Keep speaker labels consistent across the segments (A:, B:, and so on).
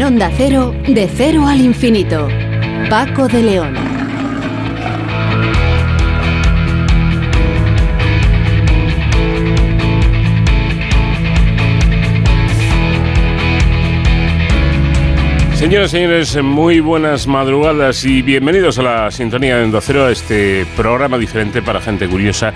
A: En Onda Cero, de cero al infinito. Paco de León.
B: Señoras y señores, muy buenas madrugadas y bienvenidos a la sintonía de Endocero, a este programa diferente para gente curiosa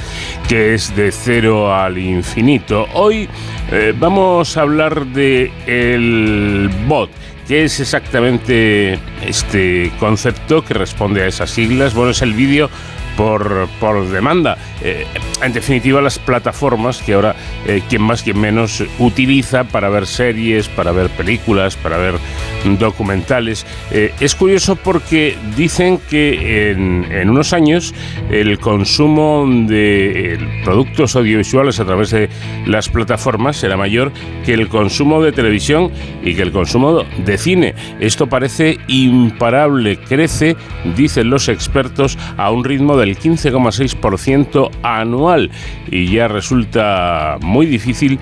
B: que es de cero al infinito. Hoy eh, vamos a hablar de el bot. ¿Qué es exactamente este concepto que responde a esas siglas? Bueno, es el vídeo por, por demanda. Eh, en definitiva, las plataformas que ahora eh, quien más, quien menos utiliza para ver series, para ver películas, para ver documentales. Eh, es curioso porque dicen que en, en unos años el consumo de productos audiovisuales a través de las plataformas será mayor que el consumo de televisión y que el consumo de cine. Esto parece imparable, crece, dicen los expertos, a un ritmo del 15,6% anual y ya resulta muy difícil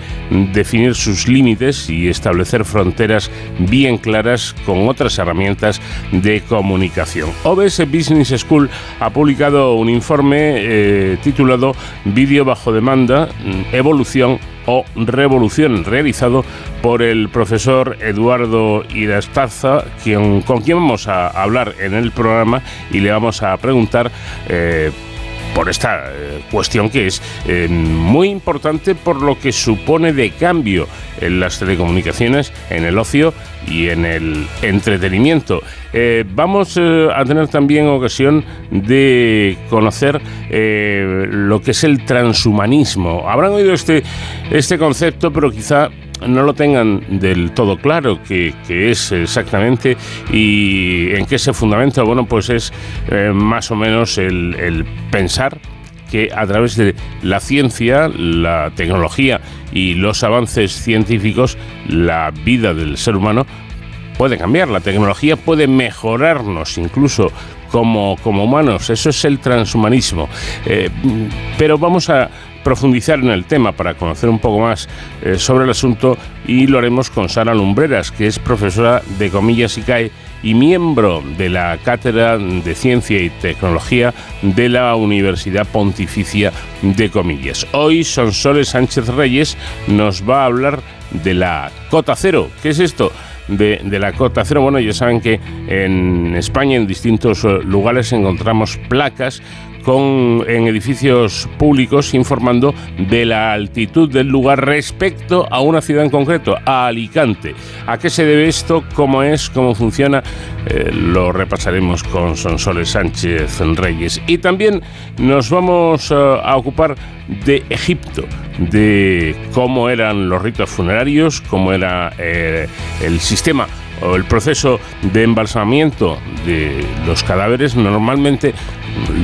B: definir sus límites y establecer fronteras bien claras con otras herramientas de comunicación. OBS Business School ha publicado un informe eh, titulado Vídeo bajo demanda, evolución o revolución realizado por el profesor Eduardo Irastarza, quien, con quien vamos a hablar en el programa y le vamos a preguntar eh, por esta eh, cuestión que es eh, muy importante por lo que supone de cambio en las telecomunicaciones, en el ocio y en el entretenimiento. Eh, vamos a tener también ocasión de conocer lo que es el transhumanismo. Habrán oído este, este concepto, pero quizá no lo tengan del todo claro qué, es exactamente y en qué se fundamenta, bueno, pues es eh, más o menos el, pensar que a través de la ciencia, la tecnología y los avances científicos, la vida del ser humano puede cambiar, la tecnología puede mejorarnos incluso como, como humanos, eso es el transhumanismo. Eh, pero vamos a profundizar en el tema para conocer un poco más eh, sobre el asunto y lo haremos con Sara Lumbreras, que es profesora de Comillas y CAE y miembro de la Cátedra de Ciencia y Tecnología de la Universidad Pontificia de Comillas. Hoy Sonsoles Sánchez Reyes nos va a hablar de la cota cero. ¿Qué es esto? De, de, la cota cero. Bueno, ya saben que en España, en distintos eh, lugares, encontramos placas con, en edificios públicos informando de la altitud del lugar respecto a una ciudad en concreto, a Alicante. ¿A qué se debe esto? ¿Cómo es? ¿Cómo funciona? Eh, lo repasaremos con Sonsoles Sánchez Reyes. Y también nos vamos eh, a ocupar de Egipto, de cómo eran los ritos funerarios, cómo era eh, el sistema o el proceso de embalsamamiento de los cadáveres normalmente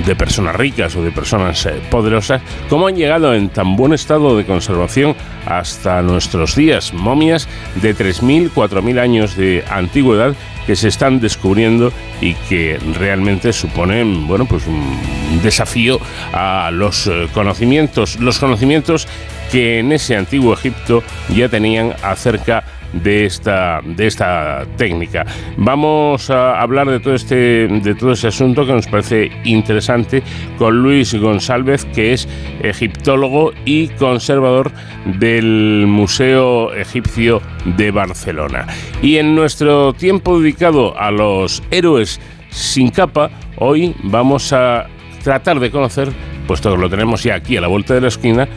B: de personas ricas o de personas eh, poderosas, cómo han llegado en tan buen estado de conservación hasta nuestros días, momias de 3.000, 4.000 años de antigüedad que se están descubriendo y que realmente suponen, bueno, pues un desafío a los eh, conocimientos, los conocimientos que en ese antiguo Egipto ya tenían acerca de esta, de esta técnica. Vamos a hablar de todo, este, de todo ese asunto que nos parece interesante con Luis González, que es egiptólogo y conservador del Museo Egipcio de Barcelona. Y en nuestro tiempo dedicado a los héroes sin capa, hoy vamos a tratar de conocer, puesto que lo tenemos ya aquí a la vuelta de la esquina,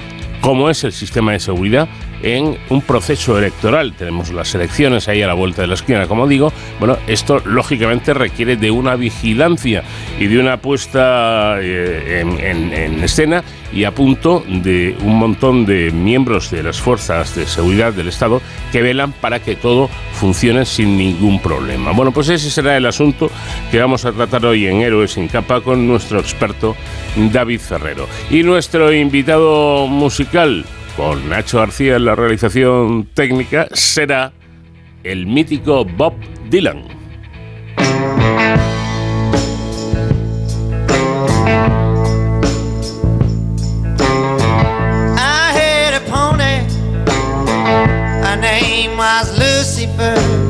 B: cómo es el sistema de seguridad en un proceso electoral. Tenemos las elecciones ahí a la vuelta de la esquina, como digo. Bueno, esto lógicamente requiere de una vigilancia y de una puesta eh, en, escena y a punto de un montón de miembros de las fuerzas de seguridad del Estado que velan para que todo funcione sin ningún problema. Bueno, pues ese será el asunto que vamos a tratar hoy en Héroes sin capa con nuestro experto David Ferrero. Y nuestro invitado con Nacho García en la realización técnica, será el mítico Bob Dylan. Lucifer.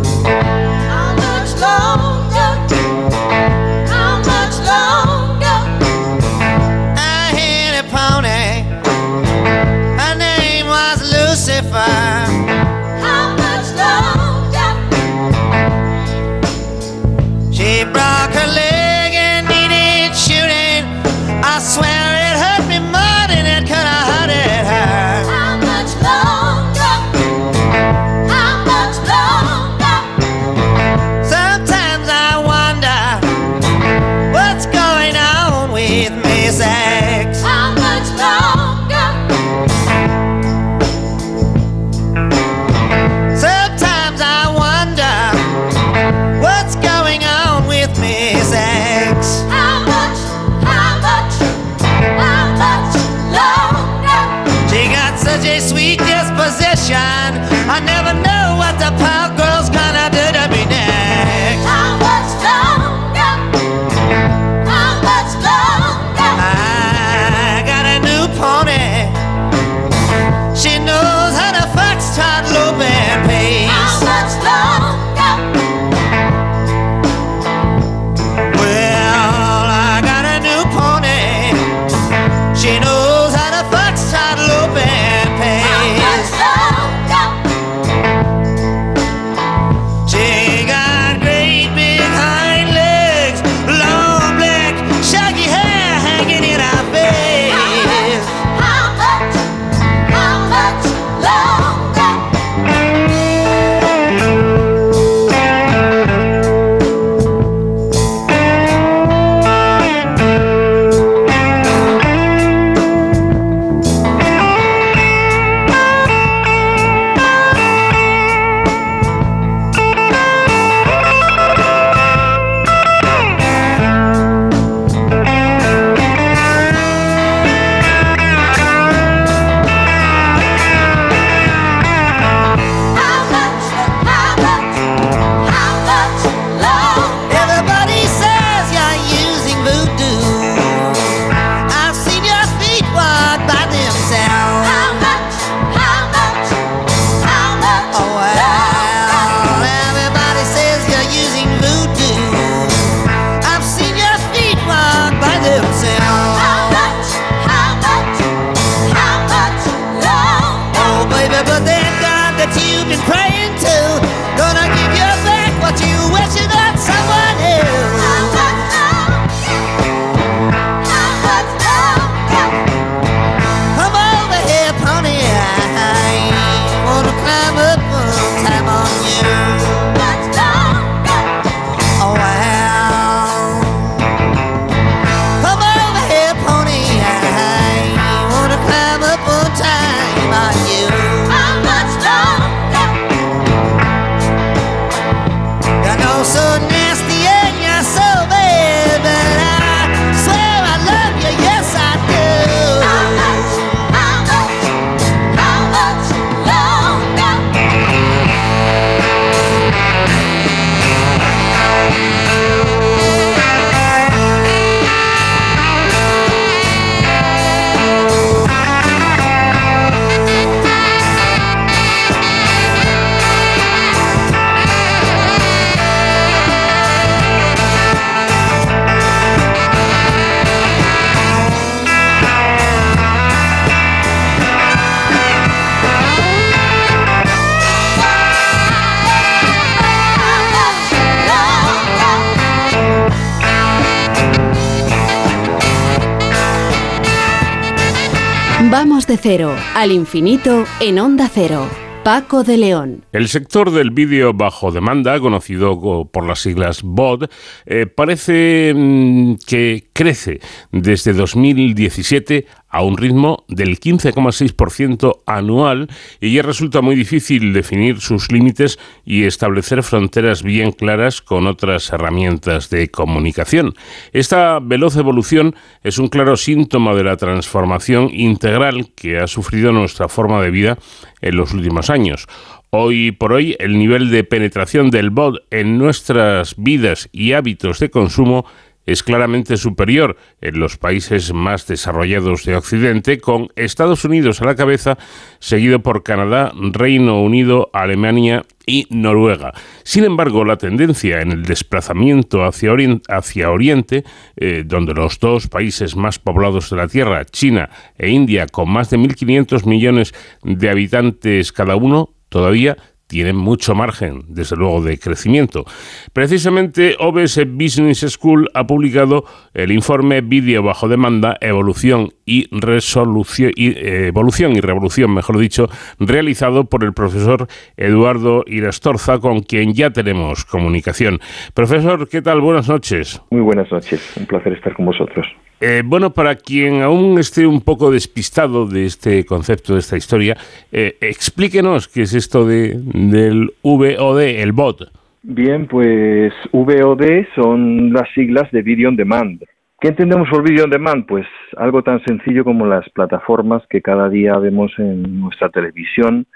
A: Cero al infinito en Onda Cero. Paco de León.
B: El sector del vídeo bajo demanda, conocido co- por las siglas VOD, eh, parece mm, que crece desde 2017 a un ritmo del 15,6% anual y ya resulta muy difícil definir sus límites y establecer fronteras bien claras con otras herramientas de comunicación. Esta veloz evolución es un claro síntoma de la transformación integral que ha sufrido nuestra forma de vida en los últimos años. Hoy por hoy, el nivel de penetración del bot en nuestras vidas y hábitos de consumo es claramente superior en los países más desarrollados de Occidente, con Estados Unidos a la cabeza, seguido por Canadá, Reino Unido, Alemania y Noruega. Sin embargo, la tendencia en el desplazamiento hacia, hacia Oriente, eh, donde los dos países más poblados de la Tierra, China e India, con más de 1.500 millones de habitantes cada uno, todavía tienen mucho margen, desde luego, de crecimiento. Precisamente OBS Business School ha publicado el informe Vídeo bajo demanda, evolución y resolución y eh, evolución y revolución, mejor dicho, realizado por el profesor Eduardo Irastorza, con quien ya tenemos comunicación. Profesor, ¿qué tal? Buenas noches.
C: Muy buenas noches, un placer estar con vosotros.
B: Eh, bueno, para quien aún esté un poco despistado de este concepto, de esta historia, eh, explíquenos qué es esto de, del VOD, el bot.
C: Bien, pues VOD son las siglas de Video on Demand. ¿Qué entendemos por video on demand? Pues algo tan sencillo como las plataformas que cada día vemos en nuestra televisión,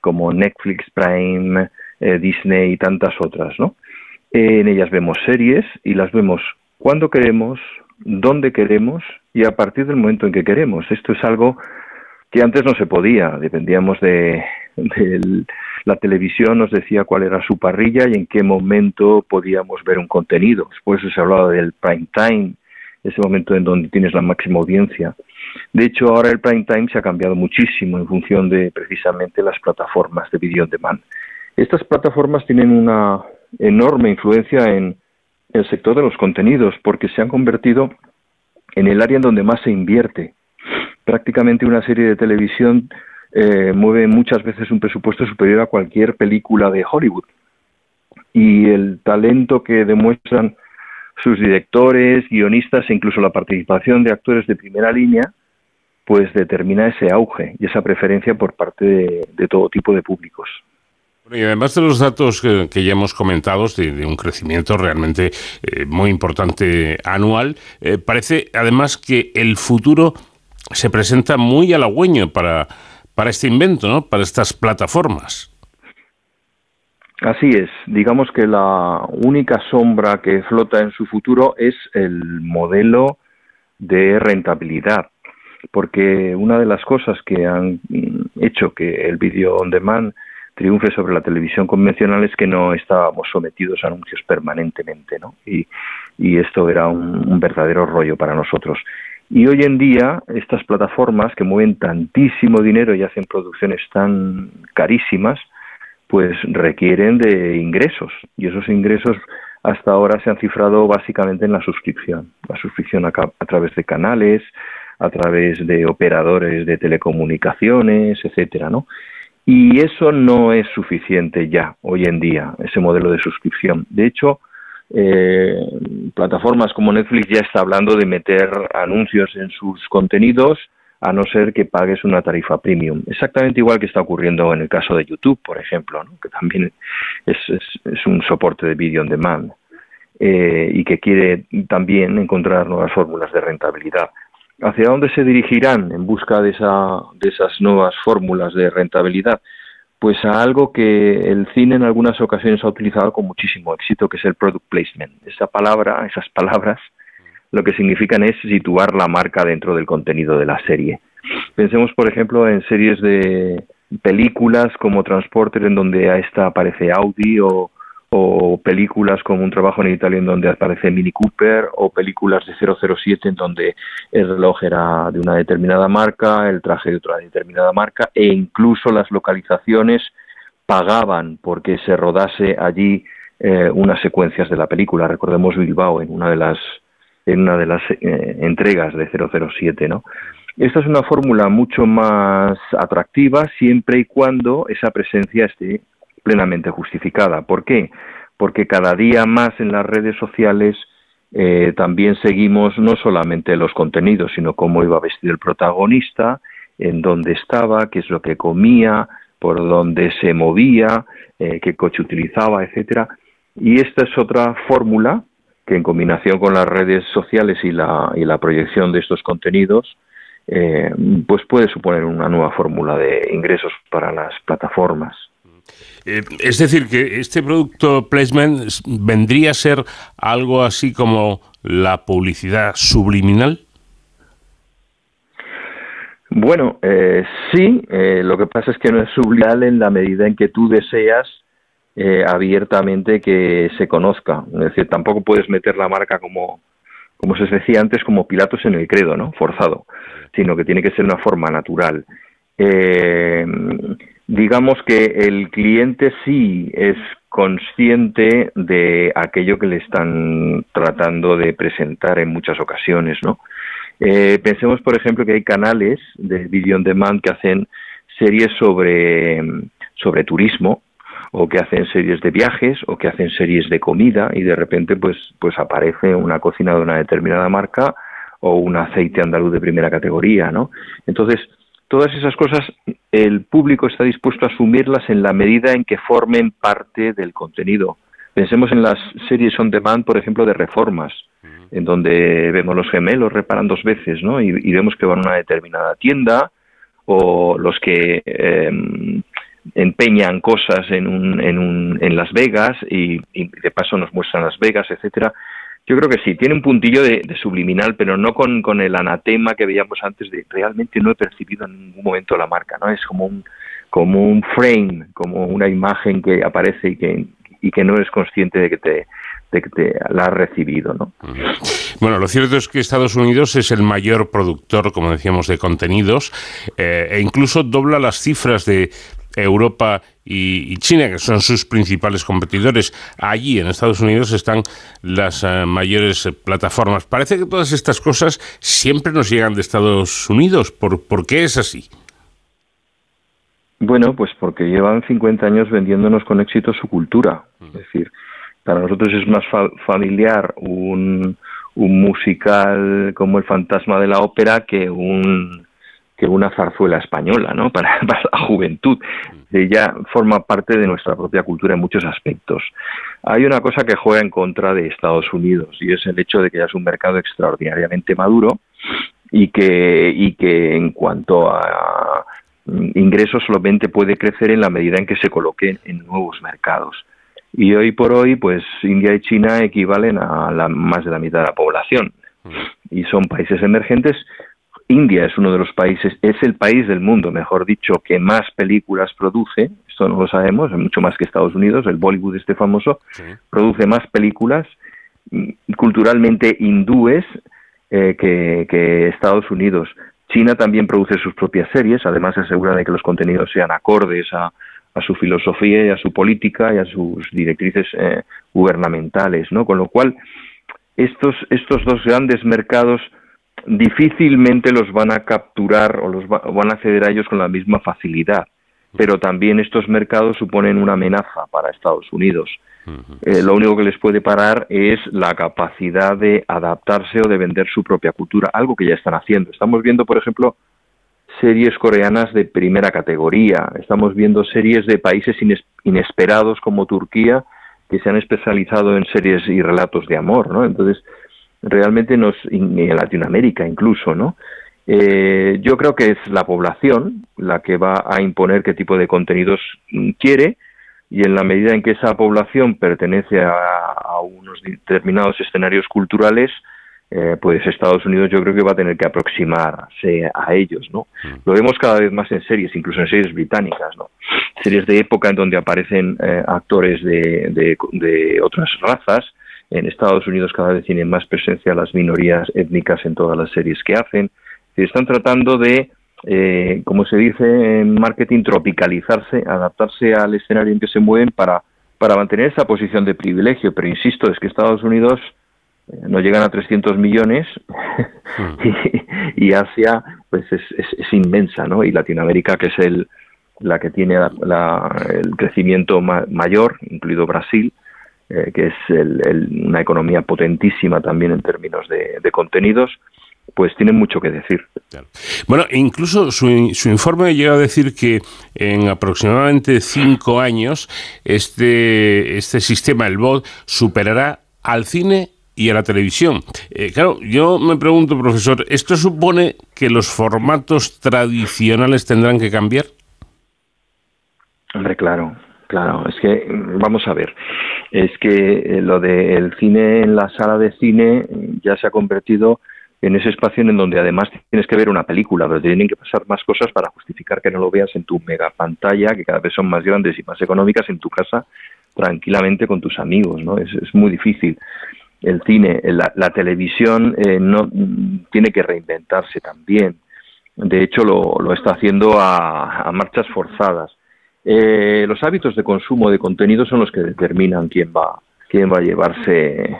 C: como Netflix, Prime, eh, Disney y tantas otras, ¿no? En ellas vemos series y las vemos cuando queremos, dónde queremos y a partir del momento en que queremos. Esto es algo que antes no se podía, dependíamos de, de la televisión, nos decía cuál era su parrilla y en qué momento podíamos ver un contenido. Eso se hablaba del prime time, ese momento en donde tienes la máxima audiencia. De hecho, ahora el prime time se ha cambiado muchísimo en función de precisamente las plataformas de video on demand. Estas plataformas tienen una enorme influencia en el sector de los contenidos porque se han convertido en el área en donde más se invierte. Prácticamente una serie de televisión eh, mueve muchas veces un presupuesto superior a cualquier película de Hollywood. Y el talento que demuestran sus directores, guionistas e incluso la participación de actores de primera línea, pues determina ese auge y esa preferencia por parte de, de todo tipo de públicos.
B: Y además de los datos que, ya hemos comentado, de, un crecimiento realmente eh, muy importante anual, eh, parece además que el futuro se presenta muy halagüeño para, para este invento, ¿no? para estas plataformas.
C: Así es, digamos que la única sombra que flota en su futuro es el modelo de rentabilidad, porque una de las cosas que han hecho que el vídeo on demand triunfe sobre la televisión convencional es que no estábamos sometidos a anuncios permanentemente, ¿no? Y, esto era un, verdadero rollo para nosotros. Y hoy en día estas plataformas que mueven tantísimo dinero y hacen producciones tan carísimas, pues requieren de ingresos y esos ingresos hasta ahora se han cifrado básicamente en la suscripción, la suscripción a través de canales, a través de operadores de telecomunicaciones, etcétera, ¿no? Y eso no es suficiente ya hoy en día, ese modelo de suscripción. De hecho, eh, plataformas como Netflix ya está hablando de meter anuncios en sus contenidos a no ser que pagues una tarifa premium. Exactamente igual que está ocurriendo en el caso de YouTube, por ejemplo, que también es un soporte de video on demand eh, y que quiere también encontrar nuevas fórmulas de rentabilidad. ¿Hacia dónde se dirigirán en busca de, esa, de esas nuevas fórmulas de rentabilidad? Pues a algo que el cine en algunas ocasiones ha utilizado con muchísimo éxito, que es el product placement. Esa palabra, esas palabras, lo que significan es situar la marca dentro del contenido de la serie. Pensemos, por ejemplo, en series de películas como Transporter, en donde a esta aparece Audi, o, o películas como Un trabajo en Italia, en donde aparece Mini Cooper, o películas de 007, en donde el reloj era de una determinada marca, el traje de otra determinada marca, e incluso las localizaciones pagaban porque se rodase allí eh, unas secuencias de la película. Recordemos Bilbao en una de las en una de las eh, entregas de 007, ¿no? Esta es una fórmula mucho más atractiva siempre y cuando esa presencia esté plenamente justificada. ¿Por qué? Porque cada día más en las redes sociales eh, también seguimos no solamente los contenidos, sino cómo iba vestido el protagonista, en dónde estaba, qué es lo que comía, por dónde se movía, eh, qué coche utilizaba, etcétera. Y esta es otra fórmula que en combinación con las redes sociales y la, y la proyección de estos contenidos, eh, pues puede suponer una nueva fórmula de ingresos para las plataformas.
B: Eh, es decir, que este producto placement vendría a ser algo así como la publicidad subliminal.
C: Bueno, eh, sí, eh, lo que pasa es que no es subliminal en la medida en que tú deseas eh, abiertamente que se conozca. Es decir, tampoco puedes meter la marca como, como se decía antes, como Pilatos en el credo, ¿no? Forzado, sino que tiene que ser una forma natural. Eh, digamos que el cliente sí es consciente de aquello que le están tratando de presentar en muchas ocasiones, ¿no? Eh, pensemos, por ejemplo, que hay canales de video on demand que hacen series sobre, sobre turismo o que hacen series de viajes o que hacen series de comida y de repente pues, pues aparece una cocina de una determinada marca o un aceite andaluz de primera categoría, ¿no? Entonces, todas esas cosas el público está dispuesto a asumirlas en la medida en que formen parte del contenido. Pensemos en las series on demand, por ejemplo, de reformas. en donde vemos los gemelos reparan dos veces, ¿no? Y, y vemos que van a una determinada tienda o los que em, empeñan cosas en, un, en, un, en Las Vegas y, y de paso nos muestran Las Vegas, etcétera. Yo creo que sí, tiene un puntillo de, subliminal, pero no con, el anatema que veíamos antes de realmente no he percibido en ningún momento la marca, ¿no? Es como un, como un frame, como una imagen que aparece y que, y que no eres consciente de que te, te la has recibido, ¿no?
B: Bueno, lo cierto es que Estados Unidos es el mayor productor, como decíamos, de contenidos eh, e incluso dobla las cifras de Europa y, y China, que son sus principales competidores. Allí, en Estados Unidos, están las eh, mayores plataformas. Parece que todas estas cosas siempre nos llegan de Estados Unidos. ¿Por, por qué es así?
C: Bueno, pues porque llevan 50 años vendiéndonos con éxito su cultura. Es decir, para nosotros es más fa- familiar un, un musical como El fantasma de la ópera que un que una zarzuela española, ¿no? Para, para la juventud. Ella forma parte de nuestra propia cultura en muchos aspectos. Hay una cosa que juega en contra de Estados Unidos y es el hecho de que ya es un mercado extraordinariamente maduro y que, y que en cuanto a mm, ingresos solamente puede crecer en la medida en que se coloquen en nuevos mercados. Y hoy por hoy, pues India y China equivalen a la, más de la mitad de la población y son países emergentes. India es uno de los países, es el país del mundo, mejor dicho, que más películas produce. Esto no lo sabemos, es mucho más que Estados Unidos. El Bollywood, este famoso, produce más películas mm, culturalmente hindúes eh, que, que Estados Unidos. China también produce sus propias series, además se asegura de que los contenidos sean acordes a, a su filosofía y a su política y a sus directrices eh, gubernamentales, ¿no? Con lo cual, estos, estos dos grandes mercados difícilmente los van a capturar o los va- van a acceder a ellos con la misma facilidad. Pero también estos mercados suponen una amenaza para Estados Unidos. Eh, lo único que les puede parar es la capacidad de adaptarse o de vender su propia cultura, algo que ya están haciendo. Estamos viendo, por ejemplo, series coreanas de primera categoría. Estamos viendo series de países ines- inesperados como Turquía que se han especializado en series y relatos de amor, ¿no? Entonces, realmente nos y en Latinoamérica incluso, ¿no? Eh, yo creo que es la población la que va a imponer qué tipo de contenidos mm, quiere y en la medida en que esa población pertenece a, a unos determinados escenarios culturales, eh, pues Estados Unidos yo creo que va a tener que aproximarse a ellos, ¿no? Lo vemos cada vez más en series, incluso en series británicas, ¿no? Series de época en donde aparecen eh, actores de, de, de otras razas. En Estados Unidos cada vez tienen más presencia las minorías étnicas en todas las series que hacen. Están tratando de, eh, como se dice en marketing, tropicalizarse, adaptarse al escenario en que se mueven para, para mantener esa posición de privilegio. Pero insisto, es que Estados Unidos eh, no llegan a 300 millones y, y Asia pues es, es, es inmensa, ¿no? Y Latinoamérica, que es el, la que tiene la- la- el crecimiento ma- mayor, incluido Brasil, eh, que es el- el- una economía potentísima también en términos de, de contenidos, pues tiene mucho que decir.
B: Bueno, incluso su, su informe llega a decir que en aproximadamente cinco años este, este sistema, el BOT, superará al cine y a la televisión. Eh, claro, yo me pregunto, profesor, ¿esto supone que los formatos tradicionales tendrán que cambiar?
C: Hombre, claro, claro. Es que, vamos a ver, es que eh, lo del cine en la sala de cine eh, ya se ha convertido en ese espacio en donde además tienes que ver una película, pero tienen que pasar más cosas para justificar que no lo veas en tu mega pantalla, que cada vez son más grandes y más económicas, en tu casa, tranquilamente con tus amigos, ¿no? Es, muy difícil. El cine, la, la televisión eh, no mm, tiene que reinventarse también. De hecho, lo, lo está haciendo a marchas forzadas. Eh, los hábitos de consumo de contenido son los que determinan quién va, quién va a llevarse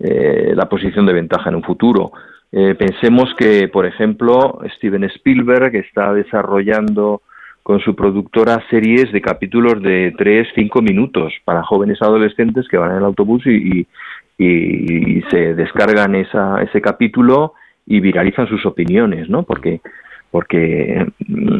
C: eh, la posición de ventaja en un futuro. Eh, pensemos que, por ejemplo, Steven Spielberg está desarrollando con su productora series de capítulos de 3, 5 minutos para jóvenes adolescentes que van en el autobús y, y, y se descargan esa, ese capítulo y viralizan sus opiniones, ¿no? Porque porque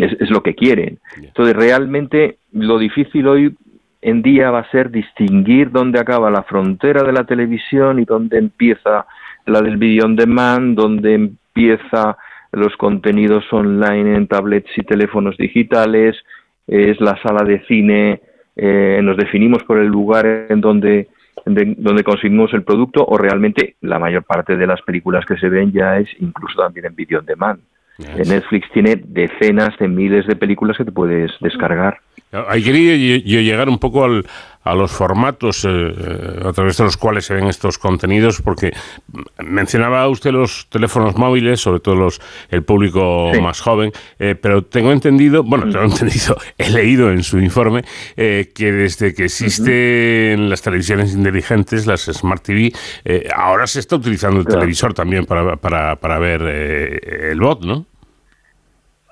C: es, es lo que quieren. Entonces, realmente lo difícil hoy en día va a ser distinguir dónde acaba la frontera de la televisión y dónde empieza la del video on demand, donde empieza los contenidos online en tablets y teléfonos digitales, es la sala de cine, eh, nos definimos por el lugar en donde de- donde conseguimos el producto o realmente la mayor parte de las películas que se ven ya es incluso también en video on demand. Eh, Netflix tiene decenas de miles de películas que te puedes descargar.
B: Ahí quería yo- llegar un poco al- a los formatos eh, eh, a través de los cuales se ven estos contenidos, porque mencionaba usted los teléfonos móviles, sobre todo los el público
C: Sí.
B: más joven, eh, pero tengo entendido, bueno, tengo entendido, he leído en su informe eh, que desde que existen las televisiones inteligentes, las Smart TV, ahora se está utilizando el
C: Claro.
B: televisor también para, para, para ver eh, el bot, ¿no?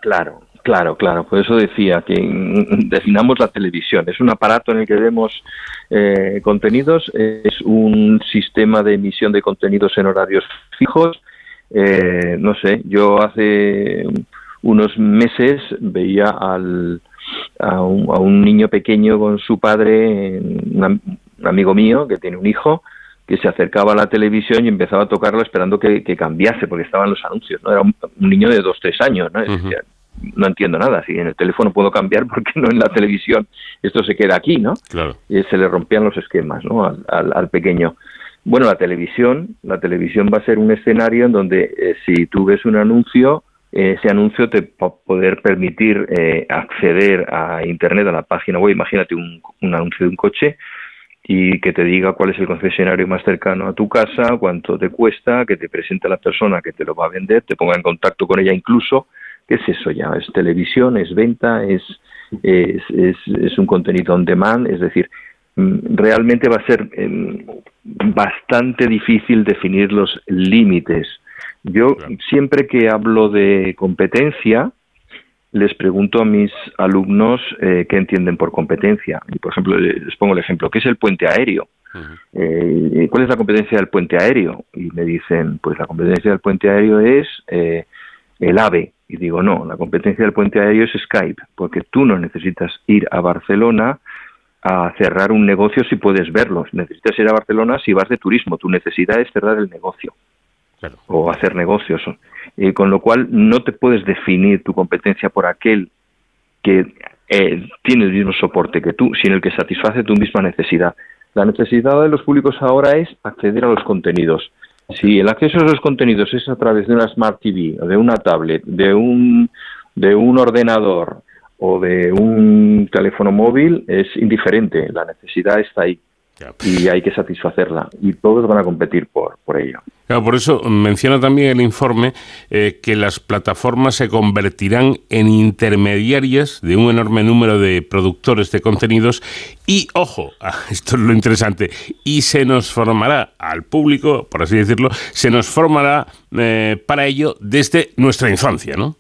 C: Claro, claro, claro. Por eso decía que definamos la televisión. Es un aparato en el que vemos eh, contenidos, es un sistema de emisión de contenidos en horarios fijos. Eh, no sé, yo hace unos meses veía al, a, un, a un niño pequeño con su padre, un, un amigo mío que tiene un hijo, que se acercaba a la televisión y empezaba a tocarlo esperando que, que cambiase, porque estaban los anuncios, ¿no? Era un, un niño de dos, tres años, ¿no? Decía, no entiendo nada, si en el teléfono puedo cambiar, ¿por qué no en la televisión? Esto se queda aquí, ¿no?
B: Claro.
C: y se le rompían los esquemas ¿no? al, al- al pequeño. Bueno, la televisión, la televisión va a ser un escenario en donde eh, si tú ves un anuncio, ese anuncio te va a poder permitir eh, acceder a Internet, a la página web. Imagínate un, un anuncio de un coche y que te diga cuál es el concesionario más cercano a tu casa, cuánto te cuesta, que te presente la persona que te lo va a vender, te ponga en contacto con ella incluso. ¿Qué es eso ya? Es televisión, es venta, es, es, es, es un contenido on demand, es decir, mm, realmente va a ser em, bastante difícil definir los límites. Yo siempre que hablo de competencia, les pregunto a mis alumnos eh, qué entienden por competencia. Y, por ejemplo, les pongo el ejemplo, ¿qué es el puente aéreo? Eh, ¿Cuál es la competencia del puente aéreo? Y me dicen, pues la competencia del puente aéreo es eh, el AVE. Y digo, no, la competencia del puente aéreo es Skype, porque tú no necesitas ir a Barcelona a cerrar un negocio si puedes verlo. Necesitas ir a Barcelona si vas de turismo. Tu necesidad es cerrar el negocio
B: Claro.
C: o hacer negocios. Eh, con lo cual no te puedes definir tu competencia por aquel que eh, tiene el mismo soporte que tú, sino el que satisface tu misma necesidad. La necesidad de los públicos ahora es acceder a los contenidos. Si el acceso a los contenidos es a través de una Smart TV, de una tablet, de un, de un ordenador o de un teléfono móvil, es indiferente. La necesidad está ahí. Y hay que satisfacerla. Y todos van a competir por, por ello.
B: Claro, por eso menciona también el informe eh, que las plataformas se convertirán en intermediarias de un enorme número de productores de contenidos y, ojo, ah, esto es lo interesante, y se nos formará al público, por así decirlo, se nos formará eh, para ello desde nuestra infancia, ¿no?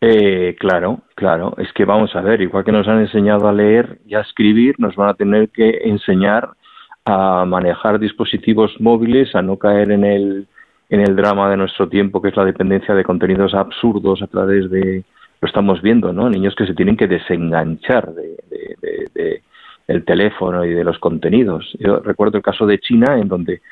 C: Eh, claro, claro. Es que vamos a ver, igual que nos han enseñado a leer y a escribir, nos van a tener que enseñar a manejar dispositivos móviles, a no caer en el, en el drama de nuestro tiempo, que es la dependencia de contenidos absurdos a través de, lo estamos viendo, ¿no? Niños que se tienen que desenganchar de, de- de- de el teléfono y de los contenidos. Yo recuerdo el caso de China, en donde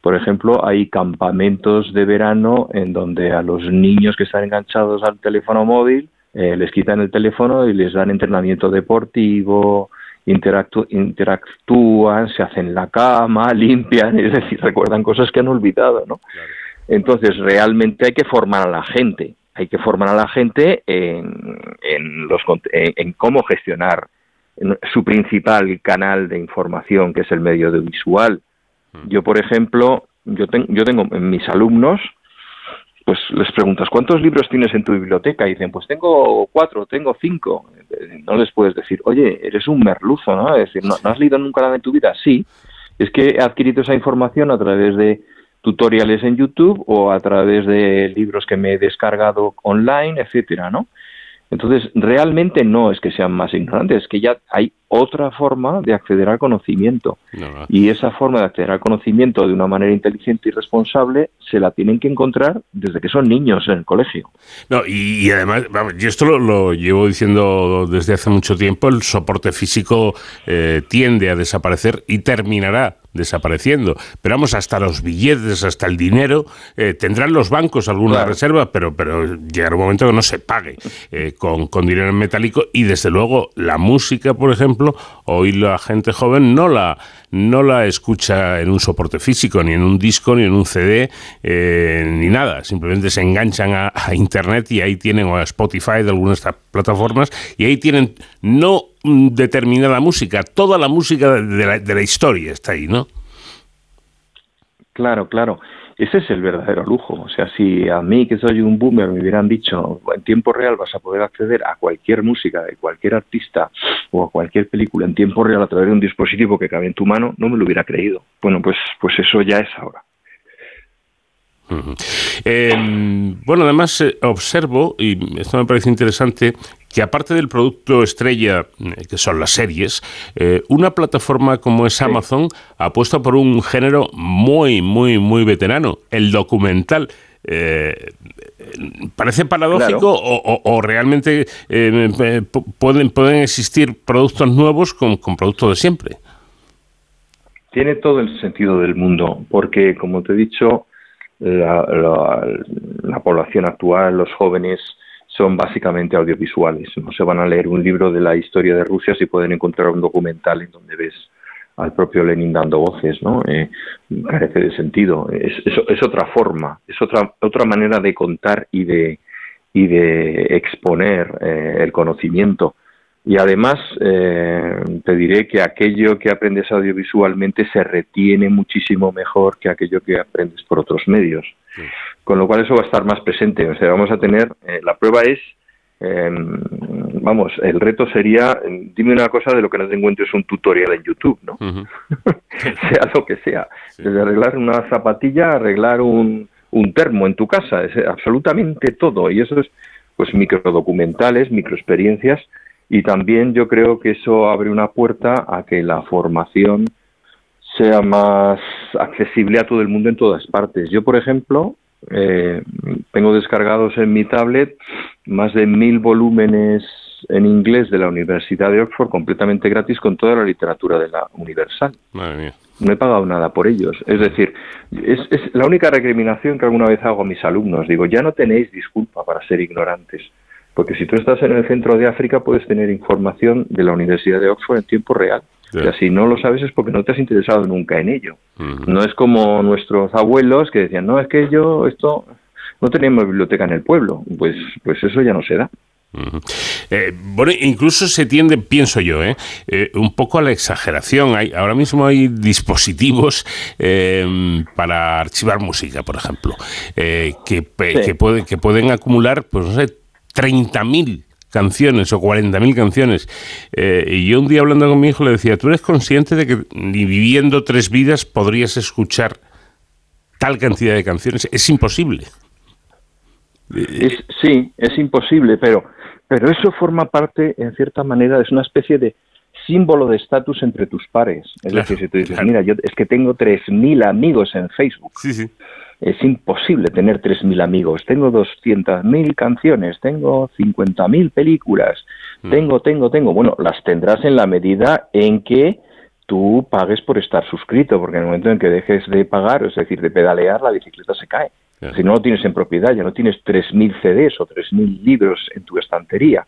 C: por ejemplo, hay campamentos de verano en donde a los niños que están enganchados al teléfono móvil eh, les quitan el teléfono y les dan entrenamiento deportivo, interactúan, se hacen la cama, limpian, es decir, recuerdan cosas que han olvidado, ¿no? Entonces, realmente hay que formar a la gente, hay que formar a la gente en, en los, en cómo gestionar su principal canal de información, que es el medio audiovisual. Yo, por ejemplo, yo, ten- yo tengo en mis alumnos, pues les preguntas, ¿cuántos libros tienes en tu biblioteca? Y dicen, pues tengo cuatro, tengo cinco. No les puedes decir, oye, eres un merluzo, ¿no? Es decir, ¿no, ¿no has leído nunca nada en tu vida? Sí. Es que he adquirido esa información a través de tutoriales en YouTube o a través de libros que me he descargado online, etcétera, ¿no? Entonces, realmente no es que sean más ignorantes, es que ya hay otra forma de acceder al conocimiento.
B: No, no.
C: Y esa forma de acceder al conocimiento de una manera inteligente y responsable se la tienen que encontrar desde que son niños en el colegio.
B: No, y, y además, vamos, yo esto lo, lo llevo diciendo desde hace mucho tiempo, el soporte físico eh, tiende a desaparecer y terminará desapareciendo. Pero vamos, hasta los billetes, hasta el dinero, eh, tendrán los bancos alguna
C: Claro.
B: reserva, pero, pero llegará un momento que no se pague eh, con, con dinero en metálico y desde luego la música, por ejemplo, hoy la gente joven no la, no la escucha en un soporte físico, ni en un disco, ni en un CD, eh, ni nada. Simplemente se enganchan a, a Internet y ahí tienen, o a Spotify de algunas plataformas, y ahí tienen no determinada música, toda la música de la, de la historia está ahí, ¿no?
C: Claro, claro. Ese es el verdadero lujo. O sea, si a mí, que soy un boomer, me hubieran dicho en tiempo real vas a poder acceder a cualquier música de cualquier artista o a cualquier película en tiempo real a través de un dispositivo que cabe en tu mano, no me lo hubiera creído. Bueno, pues, pues eso ya es ahora.
B: Eh, bueno, además eh, observo, y esto me parece interesante, que aparte del producto estrella, eh, que son las series, eh, una plataforma como es Amazon apuesta por un género muy, muy, muy veterano, el documental. Eh, ¿Parece paradójico
C: Claro.
B: o, o- o realmente eh, pu- pueden, pueden existir productos nuevos con, con productos de siempre?
C: Tiene todo el sentido del mundo, porque como te he dicho, la, la- la población actual, los jóvenes, son básicamente audiovisuales. No se van a leer un libro de la historia de Rusia si pueden encontrar un documental en donde ves al propio Lenin dando voces, ¿no? Eh, carece de sentido. Es, es- es otra forma, es otra otra manera de contar y de y de exponer eh, el conocimiento. Y además, eh, te diré que aquello que aprendes audiovisualmente se retiene muchísimo mejor que aquello que aprendes por otros medios. Con lo cual eso va a estar más presente. O sea, vamos a tener, eh, la prueba es, eh, vamos, el reto sería, eh, dime una cosa de lo que no te encuentres un tutorial en YouTube, ¿no? Sea lo que sea. Desde arreglar una zapatilla, arreglar un, un termo en tu casa, es absolutamente todo. Y eso es, pues, microdocumentales, microexperiencias. Y también yo creo que eso abre una puerta a que la formación sea más accesible a todo el mundo en todas partes. Yo, por ejemplo, eh, tengo descargados en mi tablet más de mil volúmenes en inglés de la Universidad de Oxford completamente gratis con toda la literatura de la Universal.
B: Madre mía.
C: No he pagado nada por ellos. Es decir, es, es la única recriminación que alguna vez hago a mis alumnos. Digo, ya no tenéis disculpa para ser ignorantes. Porque si tú estás en el centro de África puedes tener información de la Universidad de Oxford en tiempo real.
B: Sí.
C: Y así no lo sabes es porque no te has interesado nunca en ello. No es como nuestros abuelos que decían, no, es que yo esto no teníamos biblioteca en el pueblo. Pues, pues eso ya no se da.
B: Eh, bueno, incluso se tiende, pienso yo, eh, eh, un poco a la exageración. Hay, ahora mismo hay dispositivos eh, para archivar música, por ejemplo, eh, que,
C: Sí.
B: que, puede- que pueden acumular, pues no sé, 30.000 canciones o 40.000 canciones. Eh, y yo un día hablando con mi hijo le decía, ¿tú eres consciente de que ni viviendo tres vidas podrías escuchar tal cantidad de canciones? Es imposible.
C: Es, sí, es imposible, pero, pero eso forma parte, en cierta manera, es una especie de símbolo de estatus entre tus pares. Es
B: Claro,
C: decir, si tú dices,
B: claro.
C: mira, yo es que tengo 3.000 amigos en Facebook.
B: Sí, sí.
C: Es imposible tener 3.000 amigos. Tengo 200.000 canciones, tengo 50.000 películas,
B: Mm.
C: tengo, tengo, tengo. Bueno, las tendrás en la medida en que tú pagues por estar suscrito, porque en el momento en que dejes de pagar, es decir, de pedalear, la bicicleta se cae. Si no lo tienes en propiedad, ya no tienes 3.000 CDs o 3.000 libros en tu estantería.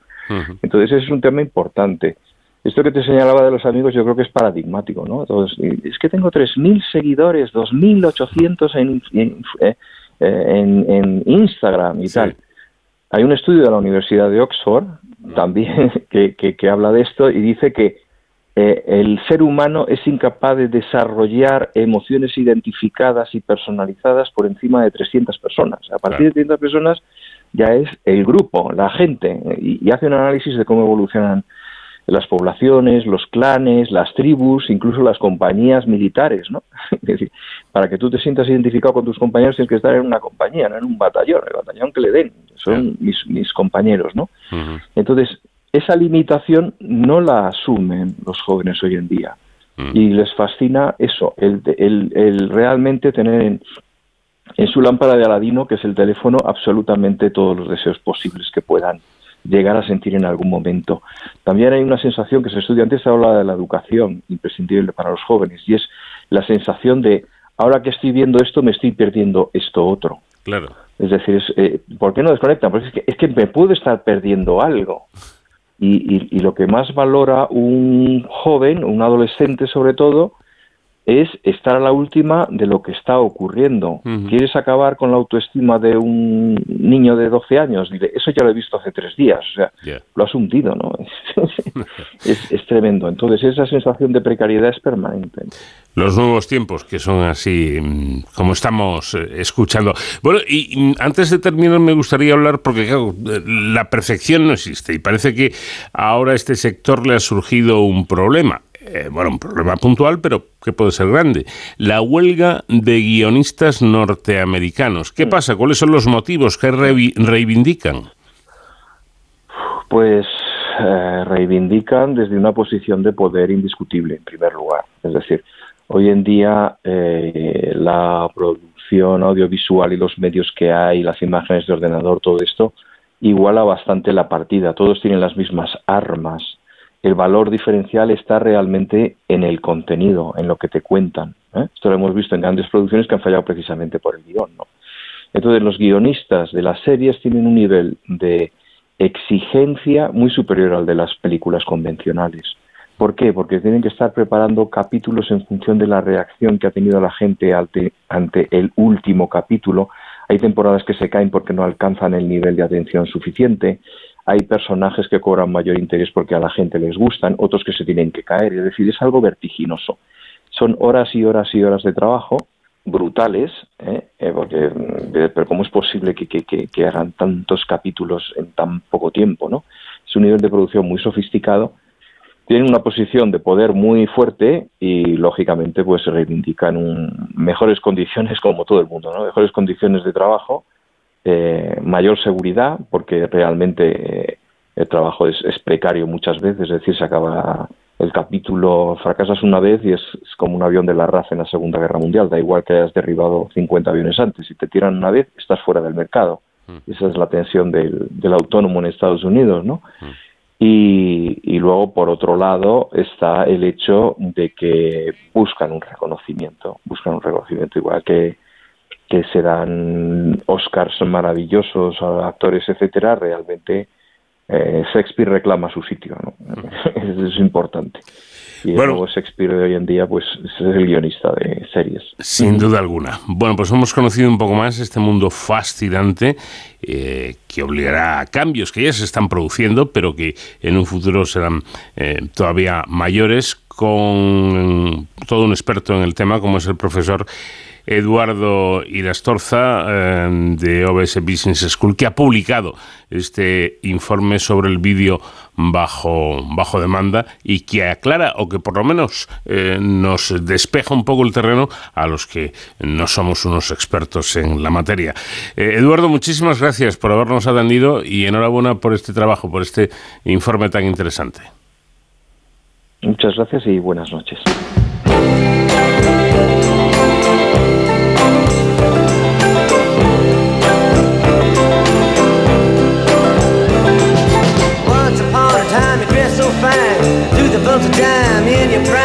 C: Entonces, ese es un tema importante. Esto que te señalaba de los amigos yo creo que es paradigmático, ¿no? Entonces, es que tengo 3.000 seguidores, 2.800 en, en, eh, en, en Instagram y
B: Sí.
C: tal. Hay un estudio de la Universidad de Oxford también que, que, que habla de esto y dice que eh, el ser humano es incapaz de desarrollar emociones identificadas y personalizadas por encima de 300 personas. A partir de 300 personas ya es el grupo, la gente, y, y hace un análisis de cómo evolucionan las poblaciones, los clanes, las tribus, incluso las compañías militares, ¿no? Es decir, para que tú te sientas identificado con tus compañeros tienes que estar en una compañía, no en un batallón, el batallón que le den, son mis, mis compañeros, ¿no? Entonces, esa limitación no la asumen los jóvenes hoy en día.
B: Mm.
C: Y les fascina eso, el, el, el realmente tener en, en su lámpara de Aladino, que es el teléfono, absolutamente todos los deseos posibles que puedan llegar a sentir en algún momento. También hay una sensación que se estudia, antes se habla de la educación imprescindible para los jóvenes, y es la sensación de, ahora que estoy viendo esto, me estoy perdiendo esto otro.
B: Claro.
C: Es decir, es, eh, ¿por qué no desconectan? Porque es que, es que me puedo estar perdiendo algo. Y, y- y lo que más valora un joven, un adolescente sobre todo, es estar a la última de lo que está ocurriendo. ¿Quieres acabar con la autoestima de un niño de 12 años? Dile, eso ya lo he visto hace tres días. O sea, lo has hundido, ¿no? es, es tremendo. Entonces, esa sensación de precariedad es permanente.
B: Los nuevos tiempos, que son así mm, como estamos eh, escuchando. Bueno, y mm, antes de terminar me gustaría hablar, porque claro, eh, la perfección no existe y parece que ahora a este sector le ha surgido un problema. Eh, bueno, un problema puntual, pero que puede ser grande. La huelga de guionistas norteamericanos. ¿Qué pasa? ¿Cuáles son los motivos que reivindican?
C: Pues eh, reivindican desde una posición de poder indiscutible, en primer lugar. Es decir, hoy en día eh, la producción audiovisual y los medios que hay, las imágenes de ordenador, todo esto, iguala bastante la partida. Todos tienen las mismas armas. El valor diferencial está realmente en el contenido, en lo que te cuentan. ¿eh? Esto lo hemos visto en grandes producciones que han fallado precisamente por el guion. ¿no? Entonces, los guionistas de las series tienen un nivel de exigencia muy superior al de las películas convencionales. ¿Por qué? Porque tienen que estar preparando capítulos en función de la reacción que ha tenido la gente ante, ante el último capítulo. Hay temporadas que se caen porque no alcanzan el nivel de atención suficiente. Hay personajes que cobran mayor interés porque a la gente les gustan, otros que se tienen que caer. Es decir, es algo vertiginoso. Son horas y horas y horas de trabajo brutales, ¿eh? Eh, porque, mm, pero ¿cómo es posible que, que- que- que hagan tantos capítulos en tan poco tiempo? ¿no? Es un nivel de producción muy sofisticado, tienen una posición de poder muy fuerte y, lógicamente, pues reivindican un- mejores condiciones, como todo el mundo, ¿no? mejores condiciones de trabajo, eh, mayor seguridad, porque realmente eh, el trabajo es, es precario muchas veces, es decir, se acaba el capítulo, fracasas una vez y es, es como un avión de la RAF en la Segunda Guerra Mundial, da igual que hayas derribado 50 aviones antes, si te tiran una vez, estás fuera del mercado. Esa es la tensión del, del autónomo en Estados Unidos, ¿no? Y, y luego, por otro lado, está el hecho de que buscan un reconocimiento, buscan un reconocimiento igual que, que se dan Oscars maravillosos a actores, etcétera, realmente eh, Shakespeare reclama su sitio, ¿no? Eso es importante. Y
B: Bueno.
C: luego Shakespeare de hoy en día, pues es el guionista de series.
B: Sin duda alguna. Bueno, pues hemos conocido un poco más este mundo fascinante eh, que obligará a cambios que ya se están produciendo, pero que en un futuro serán eh, todavía mayores, con todo un experto en el tema, como es el profesor Eduardo Irastorza eh, de OBS Business School, que ha publicado este informe sobre el vídeo bajo, bajo demanda y que aclara o que por lo menos eh, nos despeja un poco el terreno a los que no somos unos expertos en la materia. Eh, Eduardo, muchísimas gracias por habernos atendido y enhorabuena por este trabajo, por este informe tan interesante.
C: Muchas gracias y buenas noches.
D: In your prime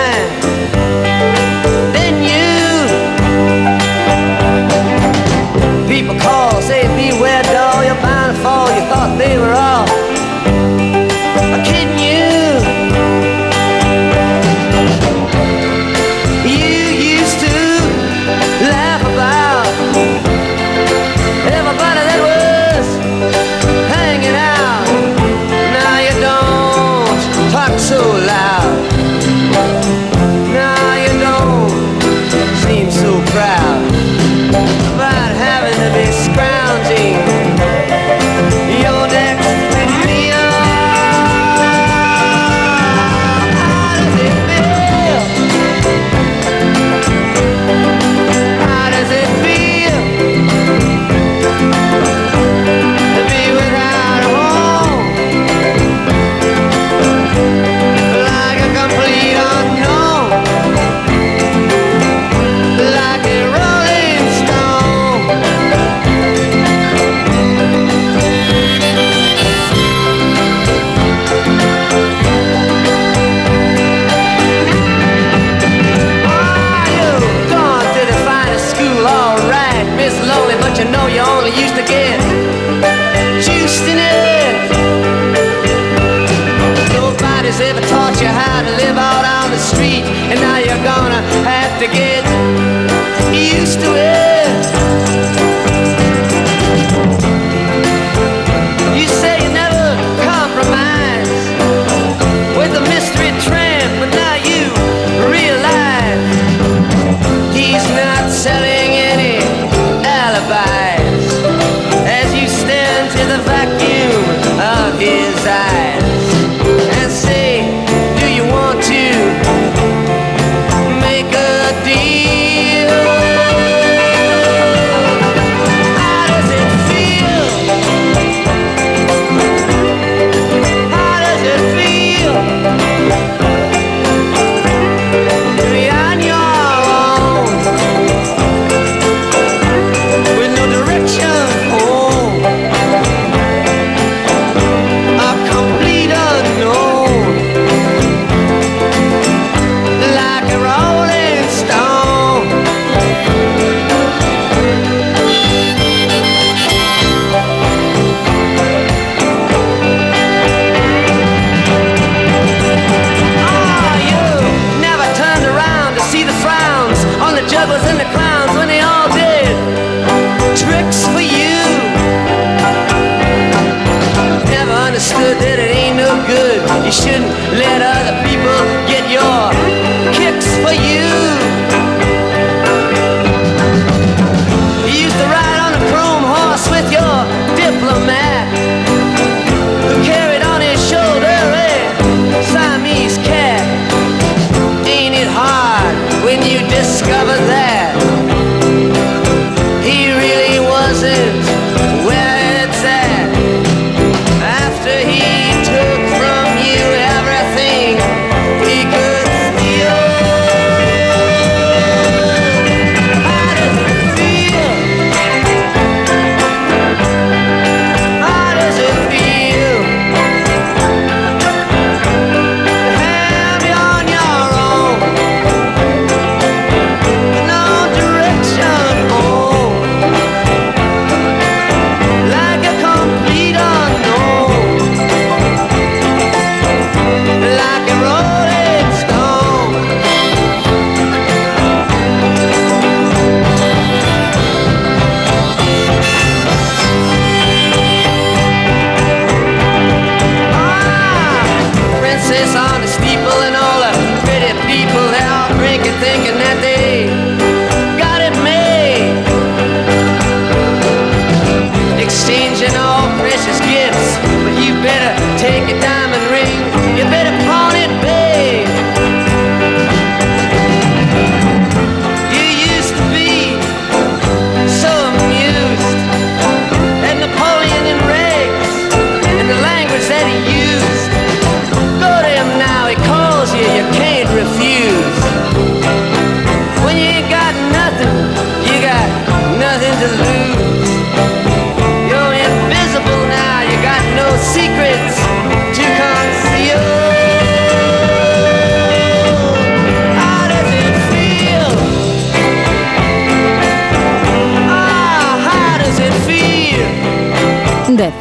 D: You.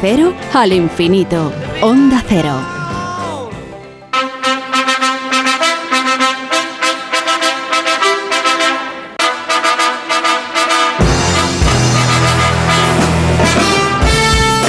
A: Cero al infinito. Onda cero.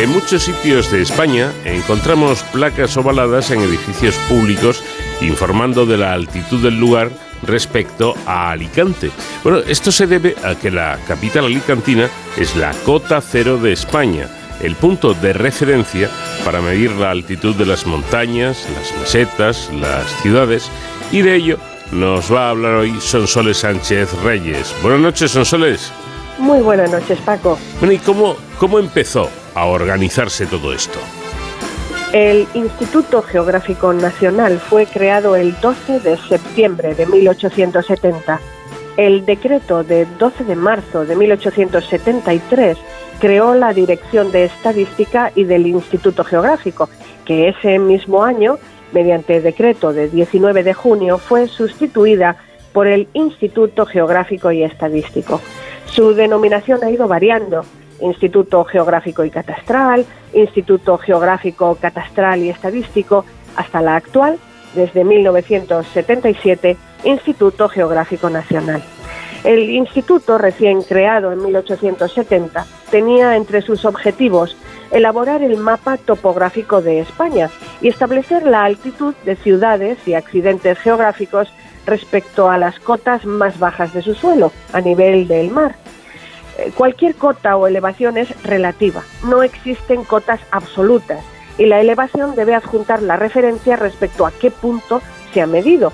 B: En muchos sitios de España encontramos placas ovaladas en edificios públicos informando de la altitud del lugar respecto a Alicante. Bueno, esto se debe a que la capital alicantina es la cota cero de España, el punto de referencia para medir la altitud de las montañas, las mesetas, las ciudades, y de ello nos va a hablar hoy Sonsoles Sánchez Reyes. Buenas noches, Sonsoles.
E: Muy buenas noches, Paco.
B: Bueno, ¿y cómo, cómo empezó a organizarse todo esto?
E: El Instituto Geográfico Nacional fue creado el 12 de septiembre de 1870. El decreto de 12 de marzo de 1873 creó la Dirección de Estadística y del Instituto Geográfico, que ese mismo año, mediante decreto de 19 de junio, fue sustituida por el Instituto Geográfico y Estadístico. Su denominación ha ido variando. Instituto Geográfico y Catastral, Instituto Geográfico, Catastral y Estadístico, hasta la actual, desde 1977, Instituto Geográfico Nacional. El instituto, recién creado en 1870, tenía entre sus objetivos elaborar el mapa topográfico de España y establecer la altitud de ciudades y accidentes geográficos respecto a las cotas más bajas de su suelo, a nivel del mar. Eh, Cualquier cota o elevación es relativa, no existen cotas absolutas y la elevación debe adjuntar la referencia respecto a qué punto se ha medido.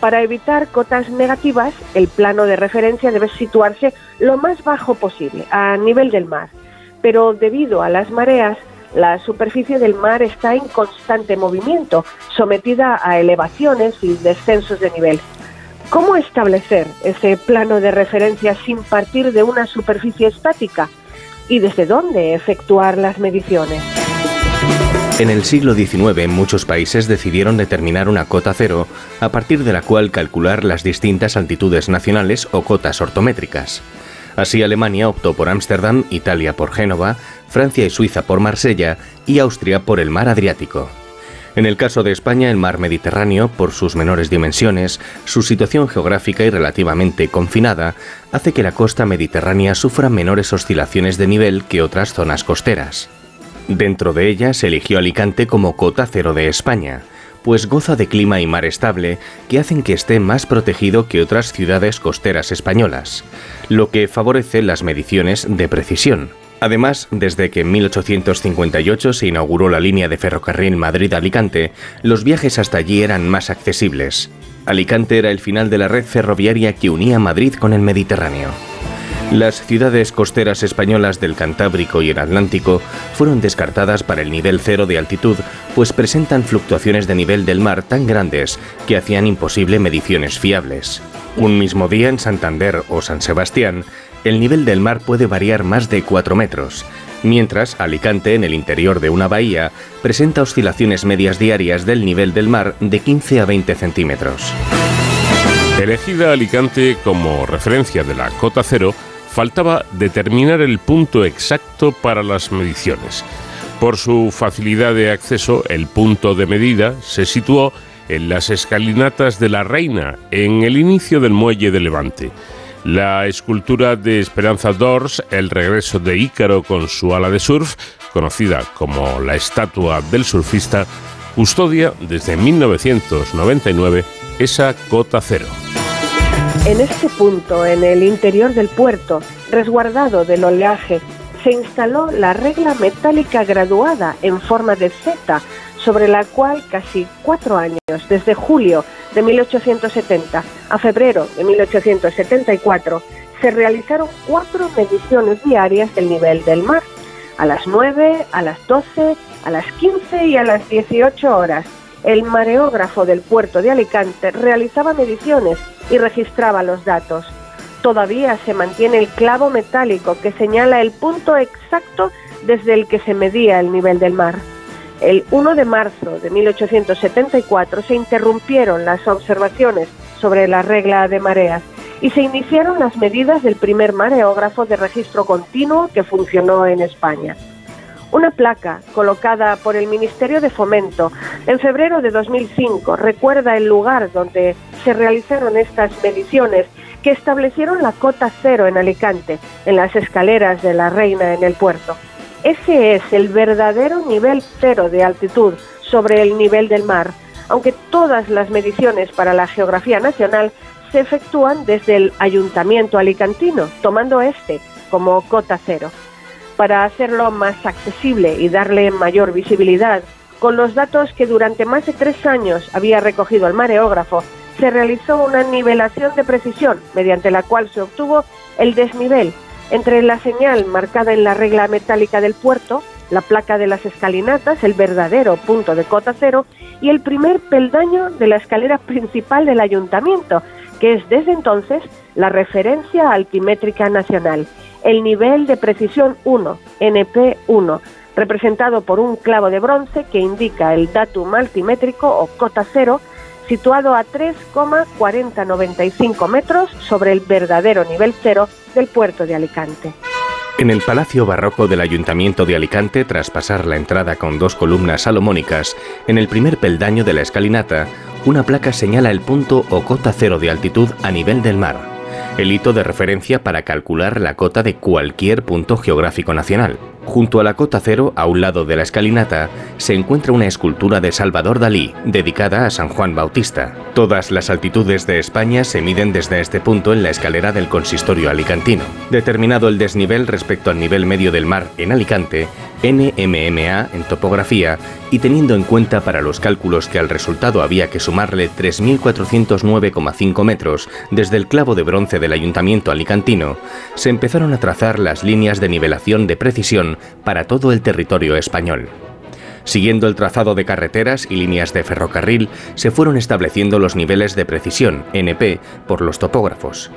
E: Para evitar cotas negativas, el plano de referencia debe situarse lo más bajo posible, a nivel del mar. Pero debido a las mareas, la superficie del mar está en constante movimiento, sometida a elevaciones y descensos de nivel. ¿Cómo establecer ese plano de referencia sin partir de una superficie estática? ¿Y desde dónde efectuar las mediciones?
F: En el siglo XIX muchos países decidieron determinar una cota cero a partir de la cual calcular las distintas altitudes nacionales o cotas ortométricas. Así Alemania optó por Ámsterdam, Italia por Génova, Francia y Suiza por Marsella y Austria por el mar Adriático. En el caso de España, el mar Mediterráneo, por sus menores dimensiones, su situación geográfica y relativamente confinada, hace que la costa mediterránea sufra menores oscilaciones de nivel que otras zonas costeras. Dentro de ella se eligió Alicante como cota cero de España, pues goza de clima y mar estable que hacen que esté más protegido que otras ciudades costeras españolas, lo que favorece las mediciones de precisión. Además, desde que en 1858 se inauguró la línea de ferrocarril Madrid-Alicante, los viajes hasta allí eran más accesibles. Alicante era el final de la red ferroviaria que unía Madrid con el Mediterráneo. Las ciudades costeras españolas del Cantábrico y el Atlántico fueron descartadas para el nivel cero de altitud, pues presentan fluctuaciones de nivel del mar tan grandes que hacían imposible mediciones fiables. Un mismo día en Santander o San Sebastián, el nivel del mar puede variar más de 4 metros, mientras Alicante, en el interior de una bahía, presenta oscilaciones medias diarias del nivel del mar de 15 a 20 centímetros.
B: Elegida Alicante como referencia de la cota cero, faltaba determinar el punto exacto para las mediciones. Por su facilidad de acceso, el punto de medida se situó en las escalinatas de la Reina, en el inicio del muelle de Levante. La escultura de Esperanza Dors, El regreso de Ícaro con su ala de surf, conocida como la estatua del surfista, custodia desde 1999 esa cota cero.
E: En este punto, en el interior del puerto, resguardado del oleaje, se instaló la regla metálica graduada en forma de Z, sobre la cual casi cuatro años, desde julio de 1870 a febrero de 1874, se realizaron cuatro mediciones diarias del nivel del mar, a las 9, a las 12, a las 15 y a las 18 horas. El mareógrafo del puerto de Alicante realizaba mediciones y registraba los datos. Todavía se mantiene el clavo metálico que señala el punto exacto desde el que se medía el nivel del mar. El 1 de marzo de 1874 se interrumpieron las observaciones sobre la regla de mareas y se iniciaron las medidas del primer mareógrafo de registro continuo que funcionó en España. Una placa colocada por el Ministerio de Fomento en febrero de 2005 recuerda el lugar donde se realizaron estas mediciones que establecieron la cota cero en Alicante, en las escaleras de la Reina en el puerto. Ese es el verdadero nivel cero de altitud sobre el nivel del mar, aunque todas las mediciones para la geografía nacional se efectúan desde el ayuntamiento alicantino, tomando este como cota cero. Para hacerlo más accesible y darle mayor visibilidad, con los datos que durante más de tres años había recogido el mareógrafo, se realizó una nivelación de precisión, mediante la cual se obtuvo el desnivel. Entre la señal marcada en la regla metálica del puerto, la placa de las escalinatas, el verdadero punto de cota cero, y el primer peldaño de la escalera principal del ayuntamiento, que es desde entonces la referencia altimétrica nacional, el nivel de precisión 1, NP1, representado por un clavo de bronce que indica el datum altimétrico o cota cero, situado a 3,4095 metros sobre el verdadero nivel cero del puerto de Alicante.
F: En el Palacio Barroco del Ayuntamiento de Alicante, tras pasar la entrada con dos columnas salomónicas, en el primer peldaño de la escalinata, una placa señala el punto o cota cero de altitud a nivel del mar, el hito de referencia para calcular la cota de cualquier punto geográfico nacional. Junto a la cota cero, a un lado de la escalinata, se encuentra una escultura de Salvador Dalí, dedicada a San Juan Bautista. Todas las altitudes de España se miden desde este punto en la escalera del consistorio alicantino. Determinado el desnivel respecto al nivel medio del mar en Alicante, NMMA en topografía, y teniendo en cuenta para los cálculos que al resultado había que sumarle 3.409,5 metros desde el clavo de bronce del ayuntamiento alicantino, se empezaron a trazar las líneas de nivelación de precisión para todo el territorio español. Siguiendo el trazado de carreteras y líneas de ferrocarril, se fueron estableciendo los niveles de precisión, NP, por los topógrafos.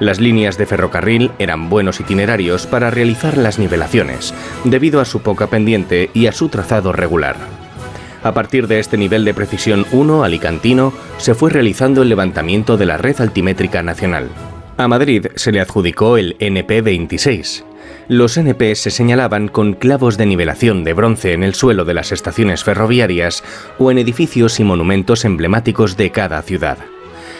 F: Las líneas de ferrocarril eran buenos itinerarios para realizar las nivelaciones, debido a su poca pendiente y a su trazado regular. A partir de este nivel de precisión 1 alicantino, se fue realizando el levantamiento de la red altimétrica nacional. A Madrid se le adjudicó el NP26. Los NP se señalaban con clavos de nivelación de bronce en el suelo de las estaciones ferroviarias o en edificios y monumentos emblemáticos de cada ciudad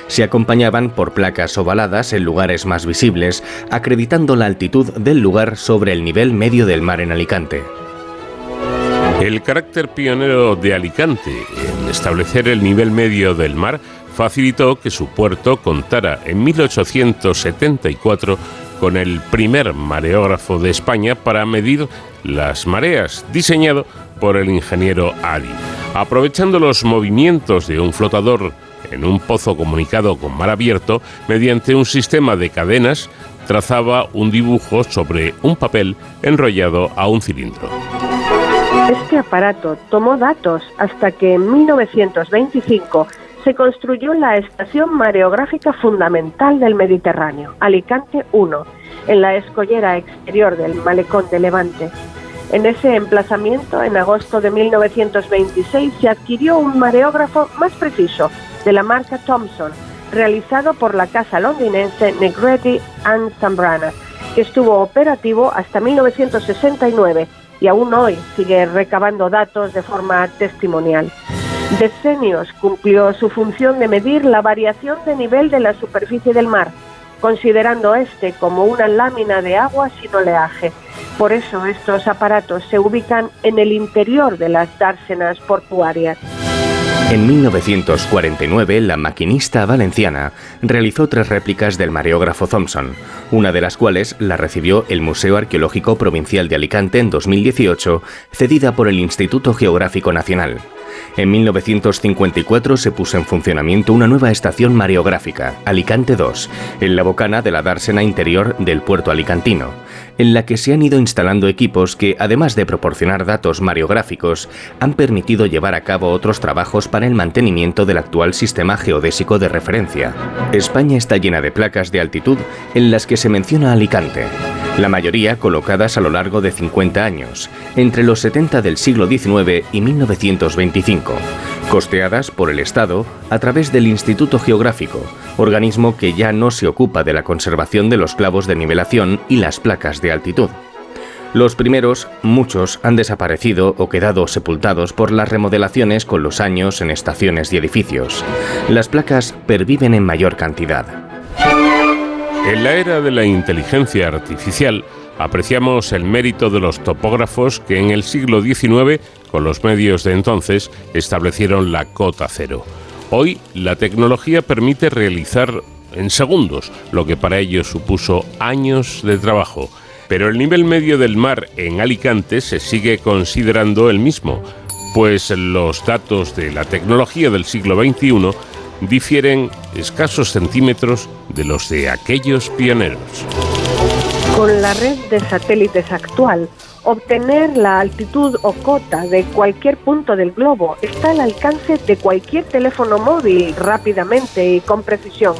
F: se acompañaban por placas ovaladas en lugares más visibles, acreditando la altitud del lugar sobre el nivel medio del mar en Alicante.
B: El carácter pionero de Alicante en establecer el nivel medio del mar facilitó que su puerto contara en 1874 con el primer mareógrafo de España para medir las mareas, diseñado por el ingeniero Adi. Aprovechando los movimientos de un flotador en un pozo comunicado con mar abierto, mediante un sistema de cadenas, trazaba un dibujo sobre un papel enrollado a un cilindro.
E: Este aparato tomó datos hasta que en 1925 se construyó la estación mareográfica fundamental del Mediterráneo, Alicante 1, en la escollera exterior del malecón de Levante. En ese emplazamiento, en agosto de 1926, se adquirió un mareógrafo más preciso, de la marca Thomson, realizado por la casa londinense Negretti and Zambrana, que estuvo operativo hasta 1969 y aún hoy sigue recabando datos de forma testimonial. Decenios cumplió su función de medir la variación de nivel de la superficie del mar, considerando este como una lámina de agua sin oleaje. Por eso estos aparatos se ubican en el interior de las dársenas portuarias.
F: En 1949, la maquinista valenciana realizó tres réplicas del mareógrafo Thomson, una de las cuales la recibió el Museo Arqueológico Provincial de Alicante en 2018, cedida por el Instituto Geográfico Nacional. En 1954 se puso en funcionamiento una nueva estación mareográfica, Alicante 2, en la bocana de la dársena interior del puerto alicantino, en la que se han ido instalando equipos que, además de proporcionar datos mareográficos, han permitido llevar a cabo otros trabajos para el mantenimiento del actual sistema geodésico de referencia. España está llena de placas de altitud en las que se menciona Alicante, la mayoría colocadas a lo largo de 50 años, entre los 70 del siglo XIX y 1925, costeadas por el Estado a través del Instituto Geográfico, organismo que ya no se ocupa de la conservación de los clavos de nivelación y las placas de altitud. Los primeros, muchos, han desaparecido o quedado sepultados por las remodelaciones con los años en estaciones y edificios. Las placas perviven en mayor cantidad.
B: En la era de la inteligencia artificial, apreciamos el mérito de los topógrafos que en el siglo XIX, con los medios de entonces, establecieron la cota cero. Hoy, la tecnología permite realizar en segundos lo que para ellos supuso años de trabajo. Pero el nivel medio del mar en Alicante se sigue considerando el mismo, pues los datos de la tecnología del siglo XXI difieren escasos centímetros de los de aquellos pioneros.
E: Con la red de satélites actual, obtener la altitud o cota de cualquier punto del globo está al alcance de cualquier teléfono móvil rápidamente y con precisión.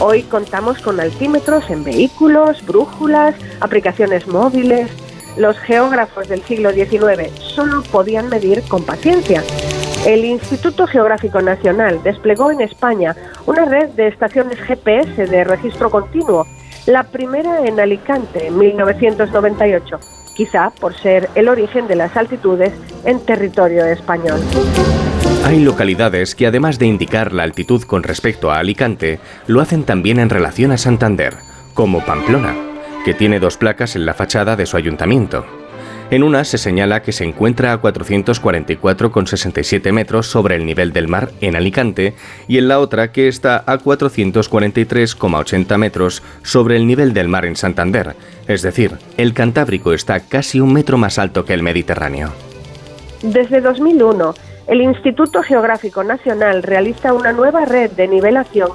E: Hoy contamos con altímetros en vehículos, brújulas, aplicaciones móviles. Los geógrafos del siglo XIX solo podían medir con paciencia. El Instituto Geográfico Nacional desplegó en España una red de estaciones GPS de registro continuo, la primera en Alicante en 1998, quizá por ser el origen de las altitudes en territorio español.
F: Hay localidades que además de indicar la altitud con respecto a Alicante, lo hacen también en relación a Santander, como Pamplona, que tiene dos placas en la fachada de su ayuntamiento. En una se señala que se encuentra a 444,67 metros sobre el nivel del mar en Alicante y en la otra que está a 443,80 metros sobre el nivel del mar en Santander. Es decir, el Cantábrico está casi un metro más alto que el Mediterráneo.
E: Desde 2001, el Instituto Geográfico Nacional realiza una nueva red de nivelación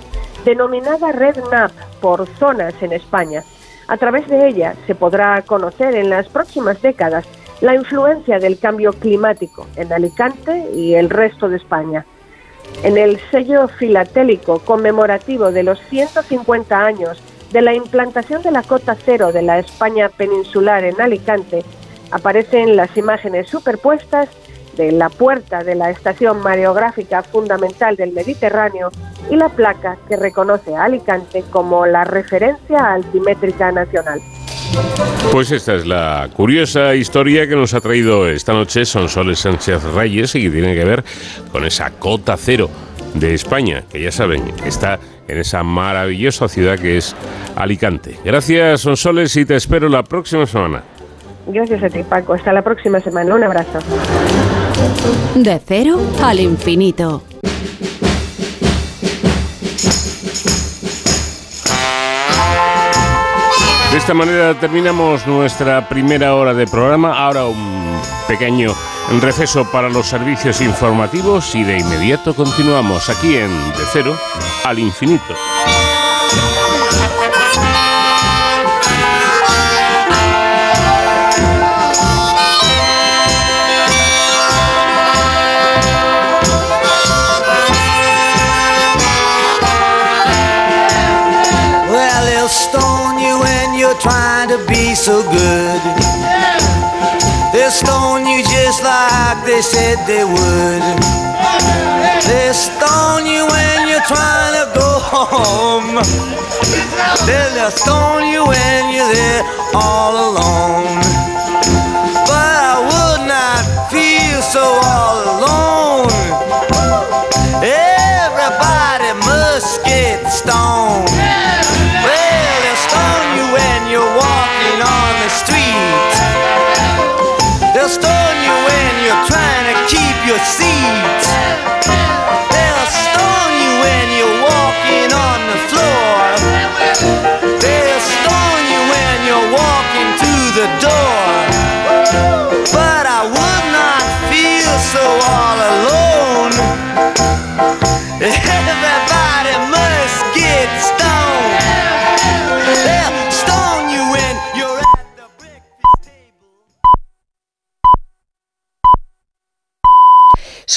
E: denominada Red NAP por zonas en España. A través de ella se podrá conocer en las próximas décadas la influencia del cambio climático en Alicante y el resto de España. En el sello filatélico conmemorativo de los 150 años de la implantación de la cota cero de la España peninsular en Alicante, aparecen las imágenes superpuestas de la puerta de la estación mareográfica fundamental del Mediterráneo y la placa que reconoce a Alicante como la referencia altimétrica nacional.
B: Pues esta es la curiosa historia que nos ha traído esta noche Sonsoles Sánchez Reyes y que tiene que ver con esa cota cero de España, que ya saben, está en esa maravillosa ciudad que es Alicante. Gracias, Sonsoles, y te espero la próxima semana.
E: Gracias a ti, Paco. Hasta la próxima semana. Un abrazo.
A: De cero al infinito.
B: De esta manera terminamos nuestra primera hora de programa. Ahora un pequeño receso para los servicios informativos y de inmediato continuamos aquí en De Cero al Infinito.
D: They said they would. They'll stone you when you're trying to go home. They'll stone you when you're there all alone. But I would not feel so all alone. Everybody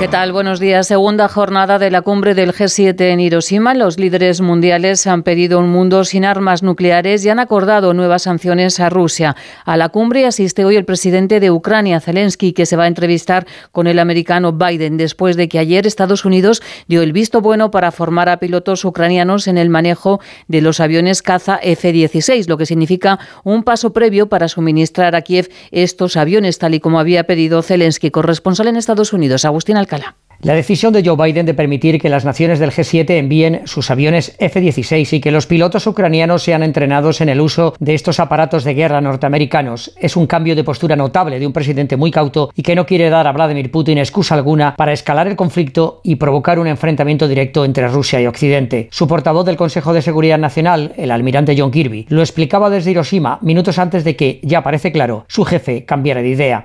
G: ¿Qué tal? Buenos días. Segunda jornada de la cumbre del G7 en Hiroshima. Los líderes mundiales han pedido un mundo sin armas nucleares y han acordado nuevas sanciones a Rusia. A la cumbre asiste hoy el presidente de Ucrania, Zelensky, que se va a entrevistar con el americano Biden después de que ayer Estados Unidos dio el visto bueno para formar a pilotos ucranianos en el manejo de los aviones caza F-16, lo que significa un paso previo para suministrar a Kiev estos aviones, tal y como había pedido Zelensky, corresponsal en Estados Unidos, Agustín Alcalá.
H: La decisión de Joe Biden de permitir que las naciones del G7 envíen sus aviones F-16 y que los pilotos ucranianos sean entrenados en el uso de estos aparatos de guerra norteamericanos es un cambio de postura notable de un presidente muy cauto y que no quiere dar a Vladimir Putin excusa alguna para escalar el conflicto y provocar un enfrentamiento directo entre Rusia y Occidente. Su portavoz del Consejo de Seguridad Nacional, el almirante John Kirby, lo explicaba desde Hiroshima minutos antes de que, ya parece claro, su jefe cambiara de idea.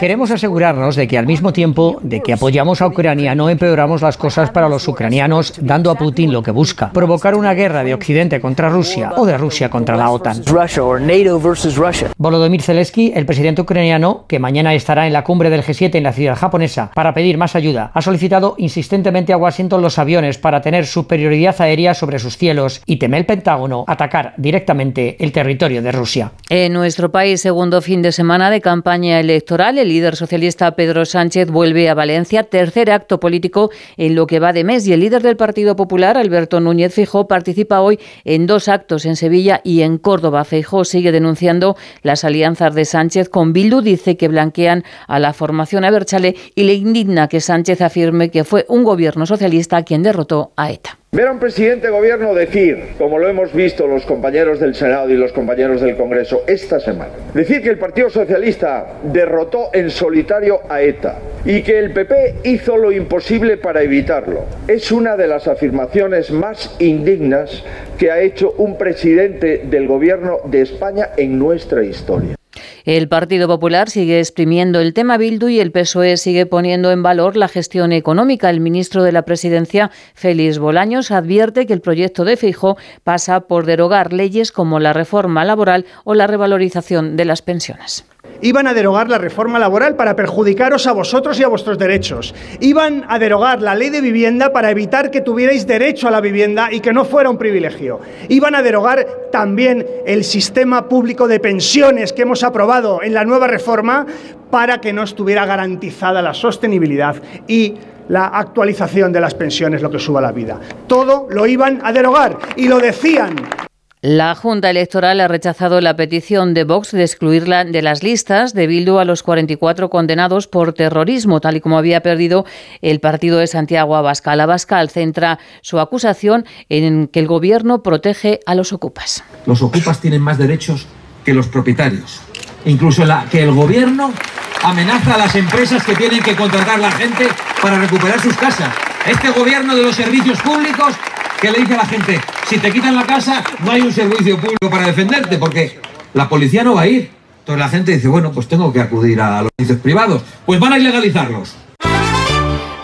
H: Queremos asegurarnos de que al mismo tiempo de que apoyamos a Ucrania no empeoramos las cosas para los ucranianos dando a Putin lo que busca, provocar una guerra de Occidente contra Rusia o de Rusia contra la OTAN. Volodymyr Zelensky, el presidente ucraniano, que mañana estará en la cumbre del G7 en la ciudad japonesa para pedir más ayuda, ha solicitado insistentemente a Washington los aviones para tener superioridad aérea sobre sus cielos y teme el Pentágono atacar directamente el territorio de Rusia.
G: En nuestro país, segundo fin de semana de campaña electoral, el líder socialista Pedro Sánchez vuelve a Valencia, tercer acto político en lo que va de mes, y el líder del Partido Popular, Alberto Núñez Fijó, participa hoy en dos actos en Sevilla y en Córdoba. Fijó sigue denunciando las alianzas de Sánchez con Bildu, dice que blanquean a la formación Aberchale y le indigna que Sánchez afirme que fue un gobierno socialista quien derrotó a ETA.
I: Ver a un presidente de gobierno decir, como lo hemos visto los compañeros del Senado y los compañeros del Congreso esta semana, decir que el Partido Socialista derrotó en solitario a ETA y que el PP hizo lo imposible para evitarlo, es una de las afirmaciones más indignas que ha hecho un presidente del gobierno de España en nuestra historia.
G: El Partido Popular sigue exprimiendo el tema Bildu y el PSOE sigue poniendo en valor la gestión económica. El ministro de la Presidencia, Félix Bolaños, advierte que el proyecto de Feijóo pasa por derogar leyes como la reforma laboral o la revalorización de las pensiones.
J: Iban a derogar la reforma laboral para perjudicaros a vosotros y a vuestros derechos. Iban a derogar la ley de vivienda para evitar que tuvierais derecho a la vivienda y que no fuera un privilegio. Iban a derogar también el sistema público de pensiones que hemos aprobado en la nueva reforma para que no estuviera garantizada la sostenibilidad y la actualización de las pensiones, lo que suba la vida. Todo lo iban a derogar y lo decían
G: La Junta Electoral ha rechazado la petición de Vox de excluirla de las listas de Bildu a los 44 condenados por terrorismo, tal y como había perdido el partido de Santiago Abascal. Abascal centra su acusación en que el gobierno protege a los ocupas.
K: Los ocupas tienen más derechos que los propietarios. Incluso que el gobierno amenaza a las empresas que tienen que contratar a la gente para recuperar sus casas. Este gobierno de los servicios públicos que le dice a la gente, si te quitan la casa, no hay un servicio público para defenderte, porque la policía no va a ir. Entonces la gente dice, bueno, pues tengo que acudir a los servicios privados. Pues van a ilegalizarlos.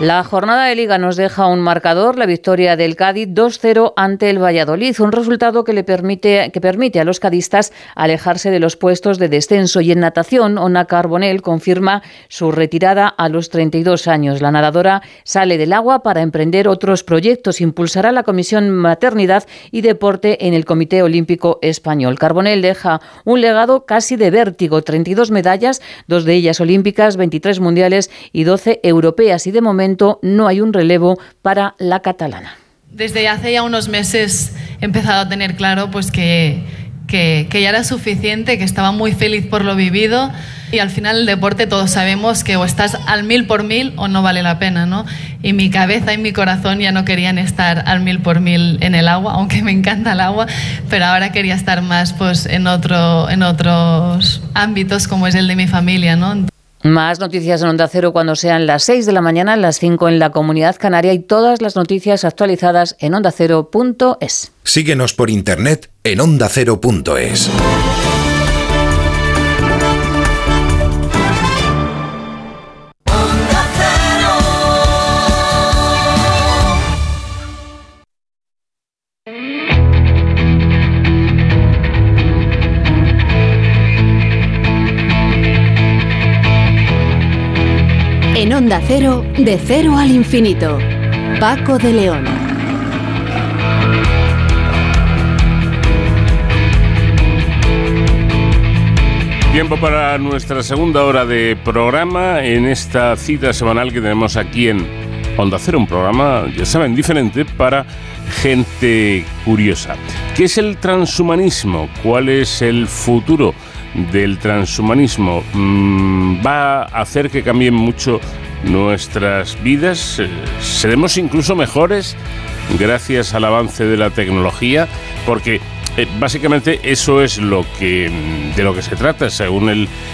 G: La jornada de liga nos deja un marcador, la victoria del Cádiz 2-0 ante el Valladolid, un resultado que le permite que permite a los cadistas alejarse de los puestos de descenso y en natación Ona Carbonell confirma su retirada a los 32 años. La nadadora sale del agua para emprender otros proyectos, impulsará la Comisión Maternidad y Deporte en el Comité Olímpico Español. Carbonell deja un legado casi de vértigo, 32 medallas, dos de ellas olímpicas, 23 mundiales y 12 europeas y de momento no hay un relevo para la catalana.
L: Desde hace ya unos meses he empezado a tener claro pues que, que, que ya era suficiente, que estaba muy feliz por lo vivido y al final el deporte todos sabemos que o estás al mil por mil o no vale la pena, ¿no? Y mi cabeza y mi corazón ya no querían estar al mil por mil en el agua, aunque me encanta el agua, pero ahora quería estar más pues en, otro, en otros ámbitos como es el de mi familia, ¿no?
G: Más noticias en Onda Cero cuando sean las 6 de la mañana, las 5 en la Comunidad Canaria y todas las noticias actualizadas en ondacero.es.
M: Síguenos por internet en ondacero.es.
A: Onda Cero, de cero al infinito. Paco de León.
B: Tiempo para nuestra segunda hora de programa en esta cita semanal que tenemos aquí en Onda Cero, un programa, ya saben, diferente para gente curiosa. ¿Qué es el transhumanismo? ¿Cuál es el futuro del transhumanismo? Mm, ¿Va a hacer que cambien mucho nuestras vidas? Eh, ¿Seremos incluso mejores gracias al avance de la tecnología? Porque eh, básicamente eso es lo que mm, de lo que se trata. Según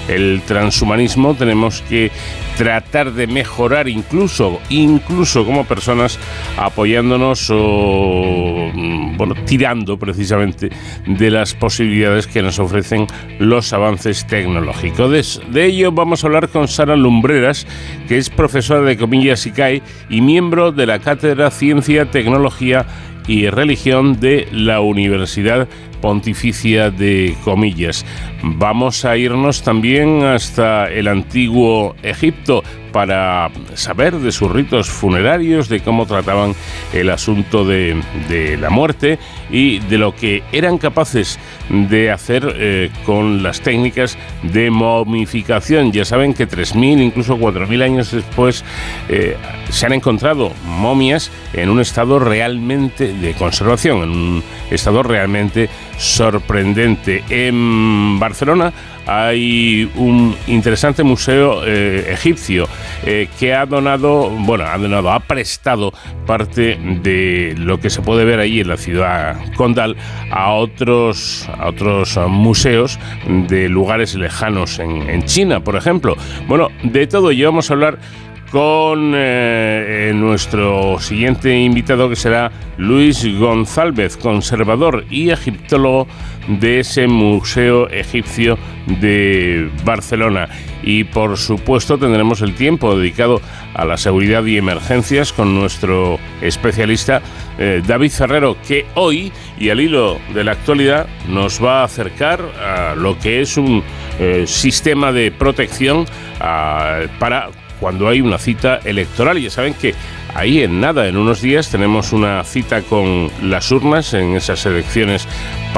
B: el, transhumanismo, tenemos que tratar de mejorar incluso, incluso como personas, apoyándonos o mm, bueno, tirando precisamente de las posibilidades que nos ofrecen los avances tecnológicos. De, de ello vamos a hablar con Sara Lumbreras, que es profesora de Comillas ICAE y miembro de la Cátedra Ciencia, Tecnología y Religión de la Universidad Pontificia de Comillas. Vamos a irnos también hasta el antiguo Egipto para saber de sus ritos funerarios, de cómo trataban el asunto de, de la muerte y de lo que eran capaces de hacer eh, con las técnicas de momificación. Ya saben que 3.000, incluso 4.000 años después, eh, se han encontrado momias en un estado realmente de conservación, en un estado realmente sorprendente. En Barcelona hay un interesante museo eh, egipcio eh, que ha donado, bueno, ha donado, ha prestado parte de lo que se puede ver allí en la ciudad condal a otros, a otros museos de lugares lejanos en, en China, por ejemplo. Bueno, de todo ello vamos a hablar con eh, nuestro siguiente invitado que será Luis González, conservador y egiptólogo de ese Museo Egipcio de Barcelona. Y por supuesto tendremos el tiempo dedicado a la seguridad y emergencias con nuestro especialista eh, David Ferrero, que hoy y al hilo de la actualidad nos va a acercar a lo que es un eh, sistema de protección para cuando hay una cita electoral. Ya saben que ahí en nada, en unos días, tenemos una cita con las urnas en esas elecciones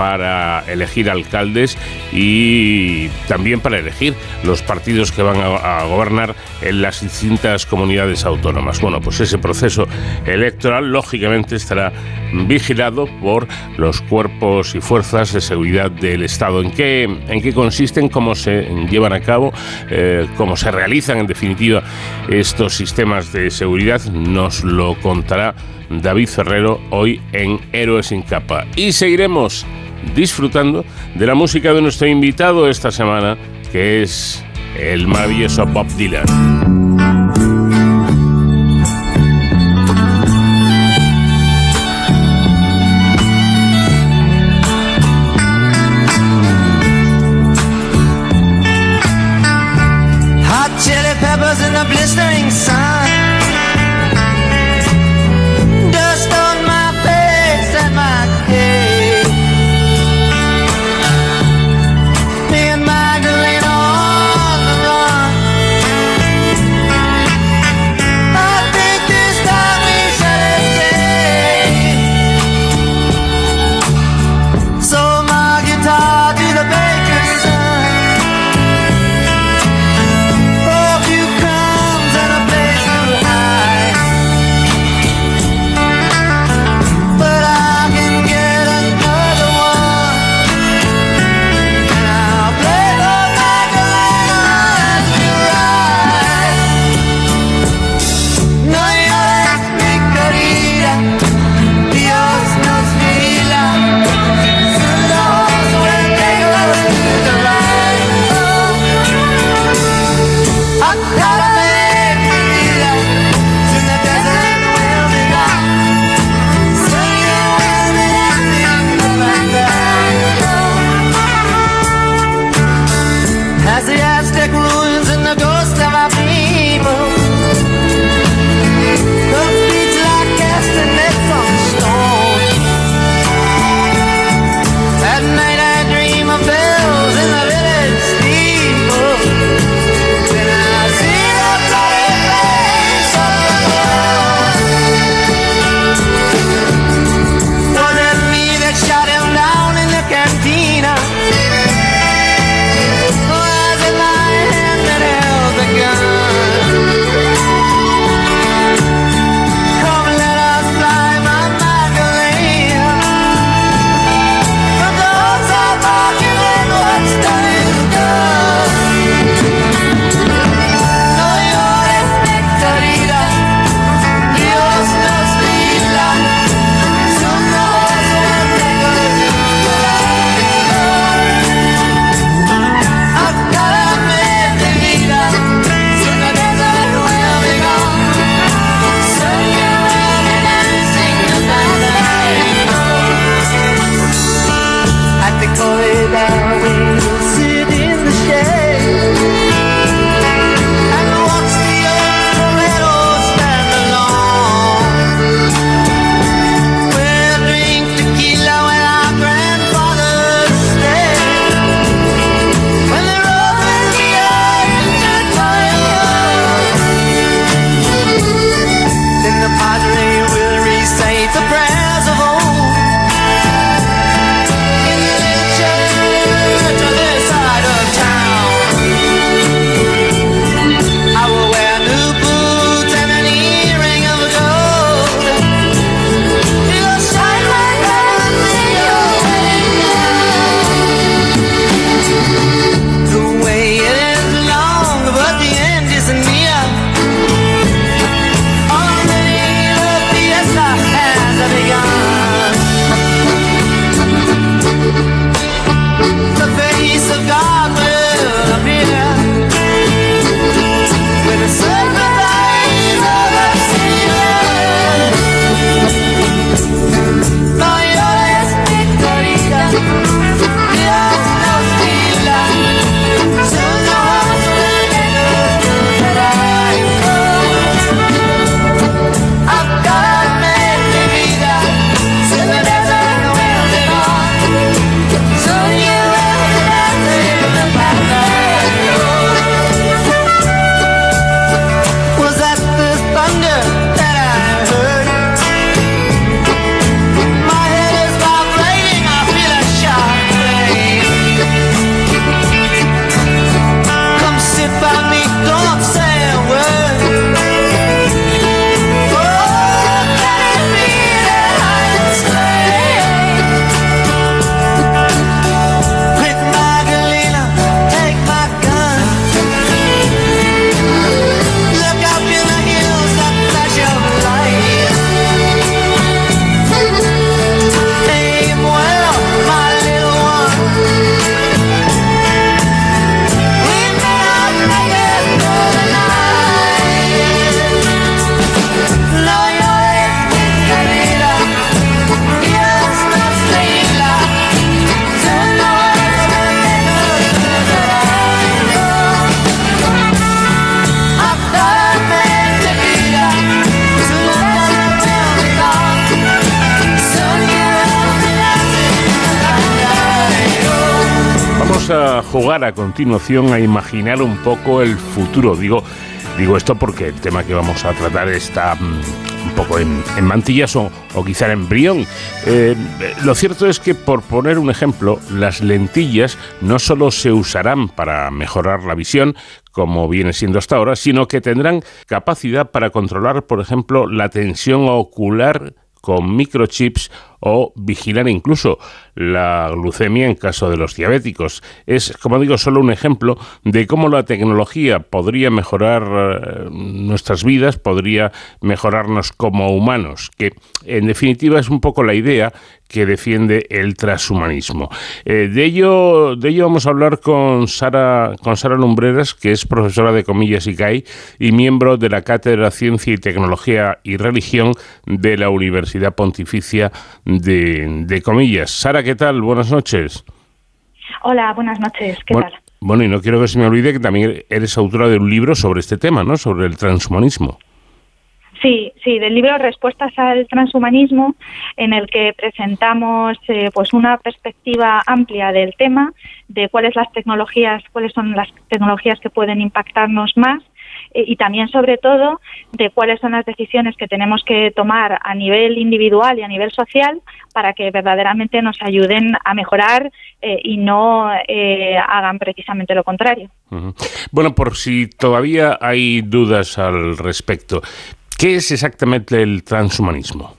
B: para elegir alcaldes y también para elegir los partidos que van a, gobernar en las distintas comunidades autónomas. Bueno, pues ese proceso electoral lógicamente estará vigilado por los cuerpos y fuerzas de seguridad del Estado. ¿En qué, en qué consisten, cómo se llevan a cabo, eh, cómo se realizan en definitiva estos sistemas de seguridad? Nos lo contará David Ferrero hoy en Héroes sin capa. Y seguiremos disfrutando de la música de nuestro invitado esta semana, que es el maravilloso Bob Dylan. A jugar a continuación a imaginar un poco el futuro. Digo, digo esto porque el tema que vamos a tratar está mm, un poco en, mantillas o, o quizá en embrión. Eh, lo cierto es que, por poner un ejemplo, las lentillas no solo se usarán para mejorar la visión, como viene siendo hasta ahora, sino que tendrán capacidad para controlar, por ejemplo, la tensión ocular con microchips o vigilar incluso la glucemia en caso de los diabéticos. Es, como digo, solo un ejemplo de cómo la tecnología podría mejorar eh, nuestras vidas, podría mejorarnos como humanos, que en definitiva es un poco la idea que defiende el transhumanismo. Eh, de ello, de ello vamos a hablar con Sara, con Sara Lumbreras, que es profesora de Comillas y CAI y miembro de la Cátedra Ciencia y Tecnología y Religión de la Universidad Pontificia de, de Comillas. Sara, ¿qué tal? Buenas noches.
N: Hola, buenas noches. ¿Qué
B: Bueno,
N: tal?
B: bueno, y no quiero que se me olvide que también eres autora de un libro sobre este tema, ¿no? Sobre el transhumanismo.
N: Sí, sí, del libro Respuestas al transhumanismo, en el que presentamos eh, pues una perspectiva amplia del tema, de cuáles las tecnologías, cuáles son las tecnologías que pueden impactarnos más eh, y también sobre todo de cuáles son las decisiones que tenemos que tomar a nivel individual y a nivel social para que verdaderamente nos ayuden a mejorar eh, y no eh, hagan precisamente lo contrario.
B: Bueno, por si todavía hay dudas al respecto, ¿qué es exactamente el transhumanismo?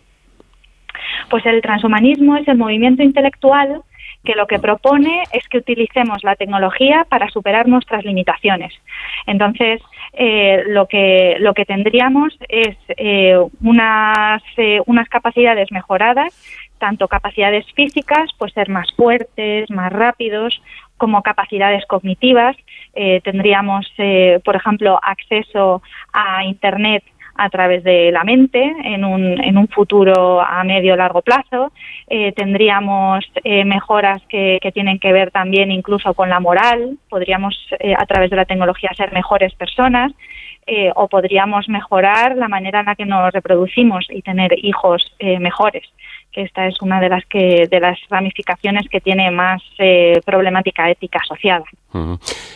N: Pues el transhumanismo es el movimiento intelectual que lo que propone es que utilicemos la tecnología para superar nuestras limitaciones. Entonces, eh, lo que lo que tendríamos es eh, unas eh, unas capacidades mejoradas, tanto capacidades físicas, pues ser más fuertes, más rápidos, como capacidades cognitivas. Eh, tendríamos, eh, por ejemplo, acceso a Internet a través de la mente en un, en un futuro a medio largo plazo. Eh, tendríamos eh, mejoras que, tienen que ver también incluso con la moral. Podríamos eh, a través de la tecnología ser mejores personas. eh, o podríamos mejorar la manera en la que nos reproducimos y tener hijos mejores esta es una de las que de las ramificaciones que tiene más eh, problemática ética asociada.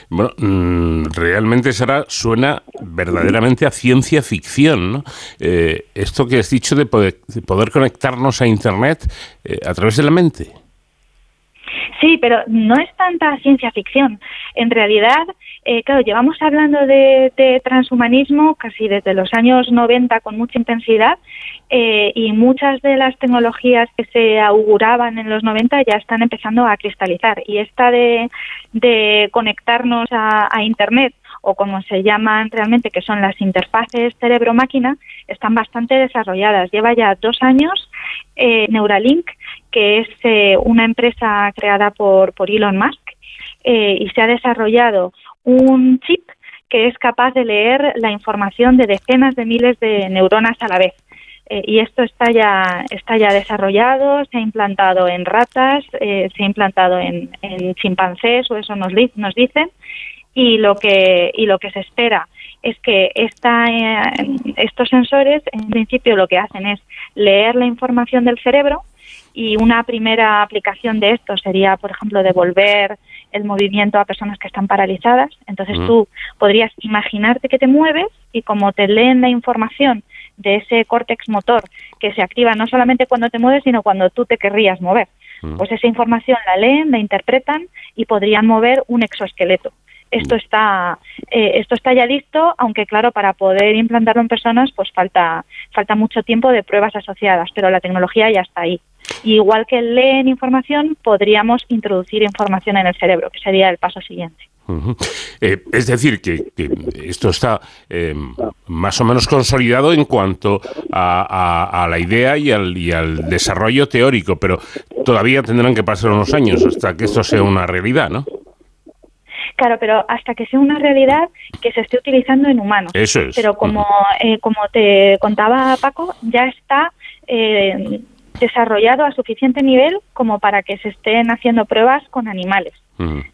B: Bueno, mm, realmente, Sara, suena verdaderamente a ciencia ficción, ¿no? Eh, esto que has dicho de poder, de poder conectarnos a Internet eh, a través de la mente.
N: Sí, pero no es tanta ciencia ficción. En realidad, eh, claro, llevamos hablando de, transhumanismo casi desde los años 90 con mucha intensidad eh, y muchas de las tecnologías que se auguraban en los 90 ya están empezando a cristalizar. Y esta de, de conectarnos a, a Internet o como se llaman realmente, que son las interfaces cerebro-máquina, están bastante desarrolladas. Lleva ya dos años eh, Neuralink, que es eh, una empresa creada por, por Elon Musk, eh, y se ha desarrollado un chip que es capaz de leer la información de decenas de miles de neuronas a la vez. Eh, y esto está ya está ya desarrollado, se ha implantado en ratas, se ha implantado en, chimpancés, o eso nos, di- nos dicen, y lo que y lo que se espera es que esta, estos sensores en principio lo que hacen es leer la información del cerebro y una primera aplicación de esto sería, por ejemplo, devolver el movimiento a personas que están paralizadas. Entonces
O: Mm.
N: tú podrías imaginarte que te mueves y como te leen la información de ese córtex motor que se activa no solamente cuando te mueves, sino cuando tú te querrías mover.
O: Mm.
N: Pues esa información la leen, la interpretan y podrían mover un exoesqueleto. Esto está, eh, esto está ya listo, aunque claro, para poder implantarlo en personas, pues falta, falta mucho tiempo de pruebas asociadas, pero la tecnología ya está ahí. Y igual que leen información, podríamos introducir información en el cerebro, que sería el paso siguiente.
B: Eh, es decir, que, que esto está eh, más o menos consolidado en cuanto a, a- a la idea y al, y al desarrollo teórico, pero todavía tendrán que pasar unos años hasta que esto sea una realidad, ¿no?
N: Claro, pero hasta que sea una realidad que se esté utilizando en humanos.
B: Eso es.
N: Pero como, eh, como te contaba Paco, ya está eh, desarrollado a suficiente nivel como para que se estén haciendo pruebas con animales.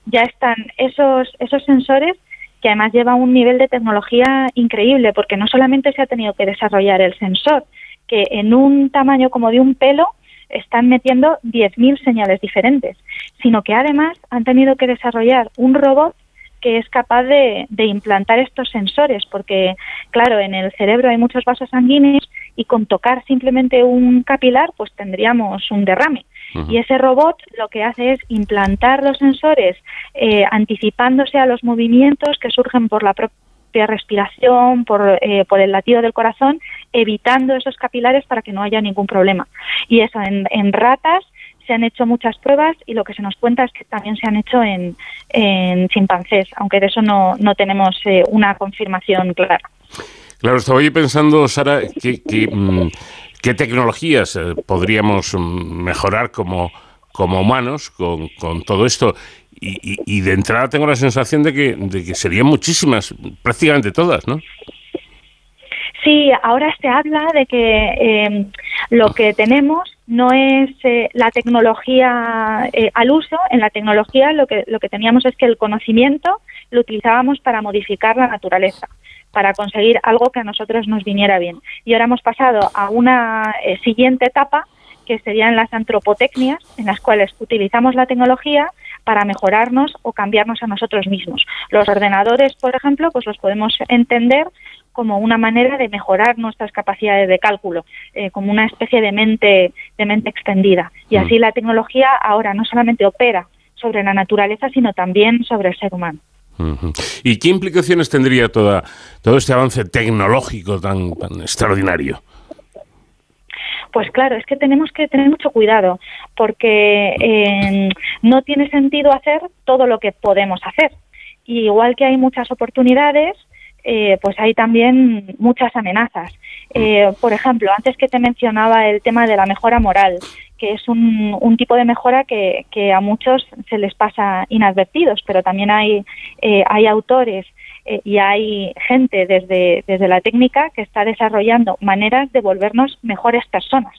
N: Ya están esos, esos sensores que además lleva un nivel de tecnología increíble, porque no solamente se ha tenido que desarrollar el sensor, que en un tamaño como de un pelo están metiendo 10.000 señales diferentes, sino que además han tenido que desarrollar un robot que es capaz de, de implantar estos sensores, porque claro, en el cerebro hay muchos vasos sanguíneos y con tocar simplemente un capilar, pues tendríamos un derrame. Y ese robot lo que hace es implantar los sensores eh, anticipándose a los movimientos que surgen por la propia respiración, por, eh, por el latido del corazón, evitando esos capilares para que no haya ningún problema. Y eso en, en ratas se han hecho muchas pruebas y lo que se nos cuenta es que también se han hecho en, en chimpancés, aunque de eso no, no tenemos eh, una confirmación clara.
B: Claro, estaba yo pensando, Sara, que, que, mm, qué tecnologías eh, podríamos mm, mejorar como, como humanos con, con todo esto. Y, y- y de entrada tengo la sensación de que, de que serían muchísimas, prácticamente todas, ¿no?
N: Sí, ahora se habla de que eh, lo que tenemos no es eh, la tecnología eh, al uso. En la tecnología lo que, lo que teníamos es que el conocimiento lo utilizábamos para modificar la naturaleza, para conseguir algo que a nosotros nos viniera bien. Y ahora hemos pasado a una eh, siguiente etapa que serían las antropotecnias, en las cuales utilizamos la tecnología para mejorarnos o cambiarnos a nosotros mismos. Los ordenadores, por ejemplo, pues los podemos entender como una manera de mejorar nuestras capacidades de cálculo, eh, como una especie de mente, de mente extendida. Y así la tecnología ahora no solamente opera sobre la naturaleza, sino también sobre el ser humano.
B: ¿Y qué implicaciones tendría toda, todo este avance tecnológico tan, extraordinario?
N: Pues claro, es que tenemos que tener mucho cuidado porque eh, no tiene sentido hacer todo lo que podemos hacer. Y igual que hay muchas oportunidades, eh, pues hay también muchas amenazas. Eh, por ejemplo, antes que te mencionaba el tema de la mejora moral, que es un, un tipo de mejora que, que a muchos se les pasa inadvertidos, pero también hay, eh, hay autores eh, y hay gente desde, desde la técnica que está desarrollando maneras de volvernos mejores personas.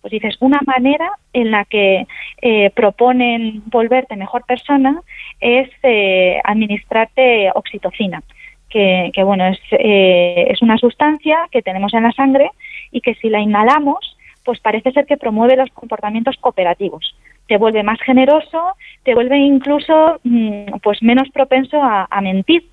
N: Pues dices, una manera en la que eh, proponen volverte mejor persona es eh, administrarte oxitocina, que, que, bueno, es, eh, es una sustancia que tenemos en la sangre y que si la inhalamos, pues parece ser que promueve los comportamientos cooperativos. Te vuelve más generoso, te vuelve incluso mm, pues menos propenso a, mentir.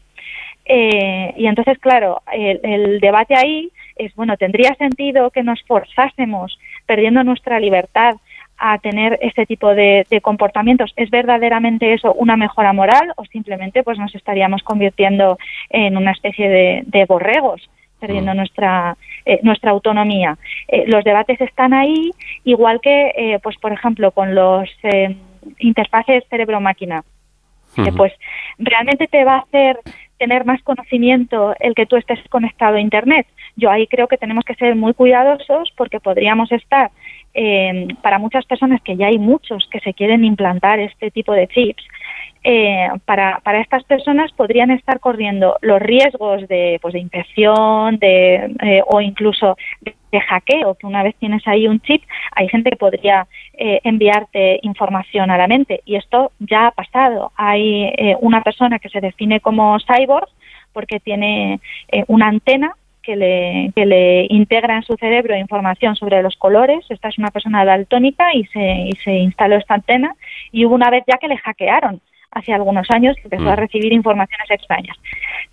N: Eh, y entonces, claro, el, el debate ahí es, bueno, ¿tendría sentido que nos forzásemos, perdiendo nuestra libertad, a tener este tipo de, de comportamientos? ¿Es verdaderamente eso una mejora moral o simplemente pues nos estaríamos convirtiendo en una especie de, de borregos? perdiendo nuestra eh, nuestra autonomía. Eh, los debates están ahí, igual que, eh, pues por ejemplo, con los eh, interfaces cerebro-máquina. pues realmente te va a hacer tener más conocimiento el que tú estés conectado a Internet. Yo ahí creo que tenemos que ser muy cuidadosos porque podríamos estar, eh, para muchas personas que ya hay muchos que se quieren implantar este tipo de chips, eh, para, para estas personas podrían estar corriendo los riesgos de, pues, de infección de, eh, o incluso de, hackeo, que una vez tienes ahí un chip, hay gente que podría eh, enviarte información a la mente. Y esto ya ha pasado. Hay eh, una persona que se define como cyborg porque tiene eh, una antena que le, que le integra en su cerebro información sobre los colores. Esta es una persona daltónica y se, y se instaló esta antena. Y hubo una vez ya que le hackearon hace algunos años que empezó a recibir informaciones extrañas.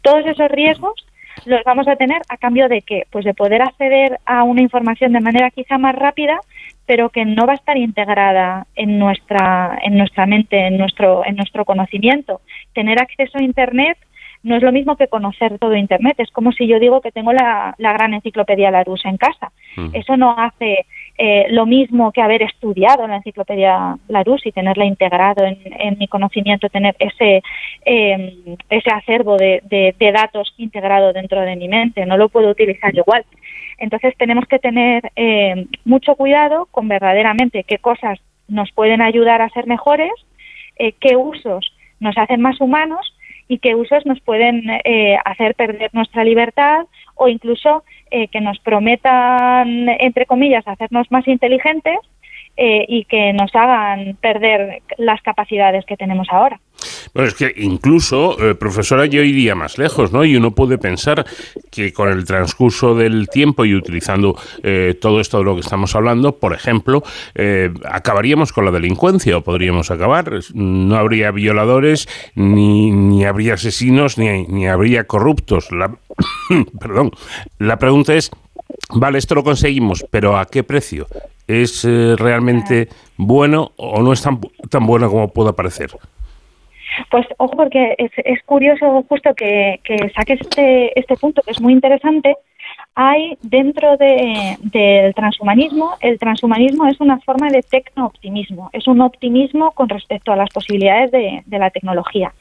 N: Todos esos riesgos los vamos a tener a cambio de qué? Pues de poder acceder a una información de manera quizá más rápida, pero que no va a estar integrada en nuestra en nuestra mente, en nuestro en nuestro conocimiento. Tener acceso a internet no es lo mismo que conocer todo Internet. Es como si yo digo que tengo la, la gran enciclopedia Larousse en casa. Eso no hace eh, lo mismo que haber estudiado la enciclopedia Larousse y tenerla integrado en, en mi conocimiento, tener ese, eh, ese acervo de, de, de datos integrado dentro de mi mente. No lo puedo utilizar igual. Entonces tenemos que tener eh, mucho cuidado con verdaderamente qué cosas nos pueden ayudar a ser mejores, eh, qué usos nos hacen más humanos y qué usos nos pueden eh, hacer perder nuestra libertad o incluso eh, que nos prometan, entre comillas, hacernos más inteligentes eh, y que nos hagan perder las capacidades que tenemos ahora.
B: Bueno, es que incluso, eh, profesora, yo iría más lejos, ¿no? Y uno puede pensar que con el transcurso del tiempo y utilizando eh, todo esto de lo que estamos hablando, por ejemplo, eh, acabaríamos con la delincuencia o podríamos acabar. No habría violadores, ni, ni habría asesinos, ni, ni habría corruptos. Perdón. La pregunta es, vale, esto lo conseguimos, pero ¿a qué precio? ¿Es eh, realmente bueno o no es tan, tan bueno como pueda parecer?
N: Pues ojo, porque es, es curioso justo que, que saques este, este punto, que es muy interesante. Hay dentro de- del transhumanismo, el transhumanismo es una forma de tecno-optimismo, es un optimismo con respecto a las posibilidades de, de la tecnología.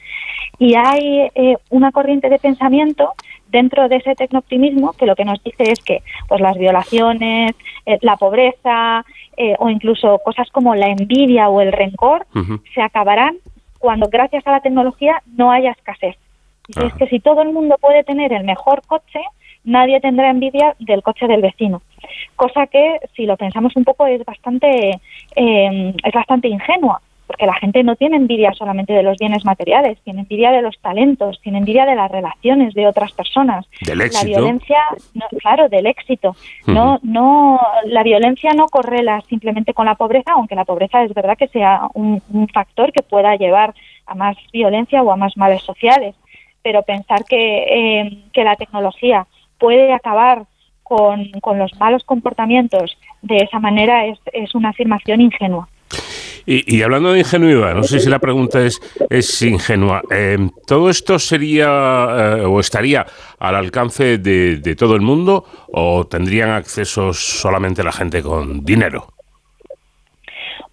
N: Y hay eh, una corriente de pensamiento dentro de ese tecno-optimismo que lo que nos dice es que pues las violaciones, eh, la pobreza eh, o incluso cosas como la envidia o el rencor se acabarán cuando gracias a la tecnología no haya escasez. Y es que si todo el mundo puede tener el mejor coche, nadie tendrá envidia del coche del vecino. Cosa que, si lo pensamos un poco, es bastante, eh, es bastante ingenua, porque la gente no tiene envidia solamente de los bienes materiales, tiene envidia de los talentos, tiene envidia de las relaciones de otras personas.
B: Del
N: La
B: éxito.
N: violencia, no, claro, del éxito. No, no, la violencia no correla simplemente con la pobreza, aunque la pobreza es verdad que sea un, un factor que pueda llevar a más violencia o a más males sociales. Pero pensar que, eh, que la tecnología puede acabar con, con los malos comportamientos de esa manera es, es una afirmación ingenua.
B: Y, y hablando de ingenuidad, no sé si la pregunta es, es ingenua. Eh, ¿Todo esto sería eh, o estaría al alcance de, de todo el mundo o tendrían acceso solamente la gente con dinero?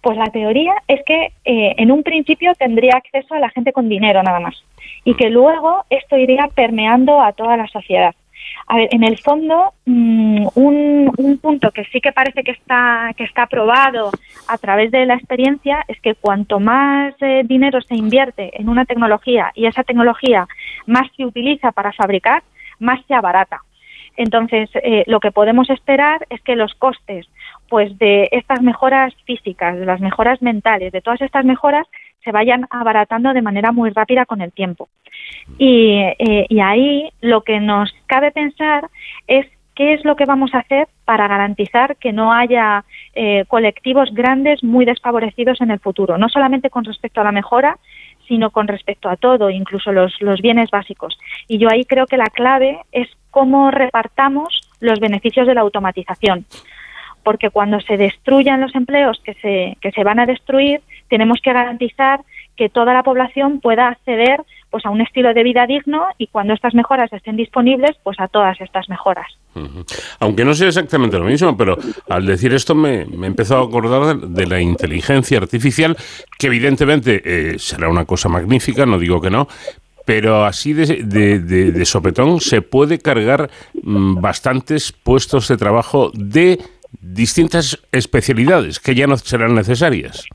N: Pues la teoría es que eh, en un principio tendría acceso a la gente con dinero nada más y que luego esto iría permeando a toda la sociedad. A ver, en el fondo, mm, un, un punto que sí que parece que está, que está probado a través de la experiencia es que cuanto más eh, dinero se invierte en una tecnología y esa tecnología más se utiliza para fabricar, más se abarata. Entonces, eh, lo que podemos esperar es que los costes pues de estas mejoras físicas, de las mejoras mentales, de todas estas mejoras, se vayan abaratando de manera muy rápida con el tiempo. Y, eh, y ahí lo que nos cabe pensar es qué es lo que vamos a hacer para garantizar que no haya eh, colectivos grandes muy desfavorecidos en el futuro, no solamente con respecto a la mejora, sino con respecto a todo, incluso los, los bienes básicos. Y yo ahí creo que la clave es cómo repartamos los beneficios de la automatización porque cuando se destruyan los empleos que se, que se van a destruir, tenemos que garantizar que toda la población pueda acceder pues a un estilo de vida digno y cuando estas mejoras estén disponibles, pues a todas estas mejoras.
B: Aunque no sea exactamente lo mismo, pero al decir esto me, me he empezado a acordar de, la inteligencia artificial, que evidentemente eh, será una cosa magnífica, no digo que no, pero así de- de sopetón se puede cargar mm, bastantes puestos de trabajo de distintas especialidades que ya no serán necesarias.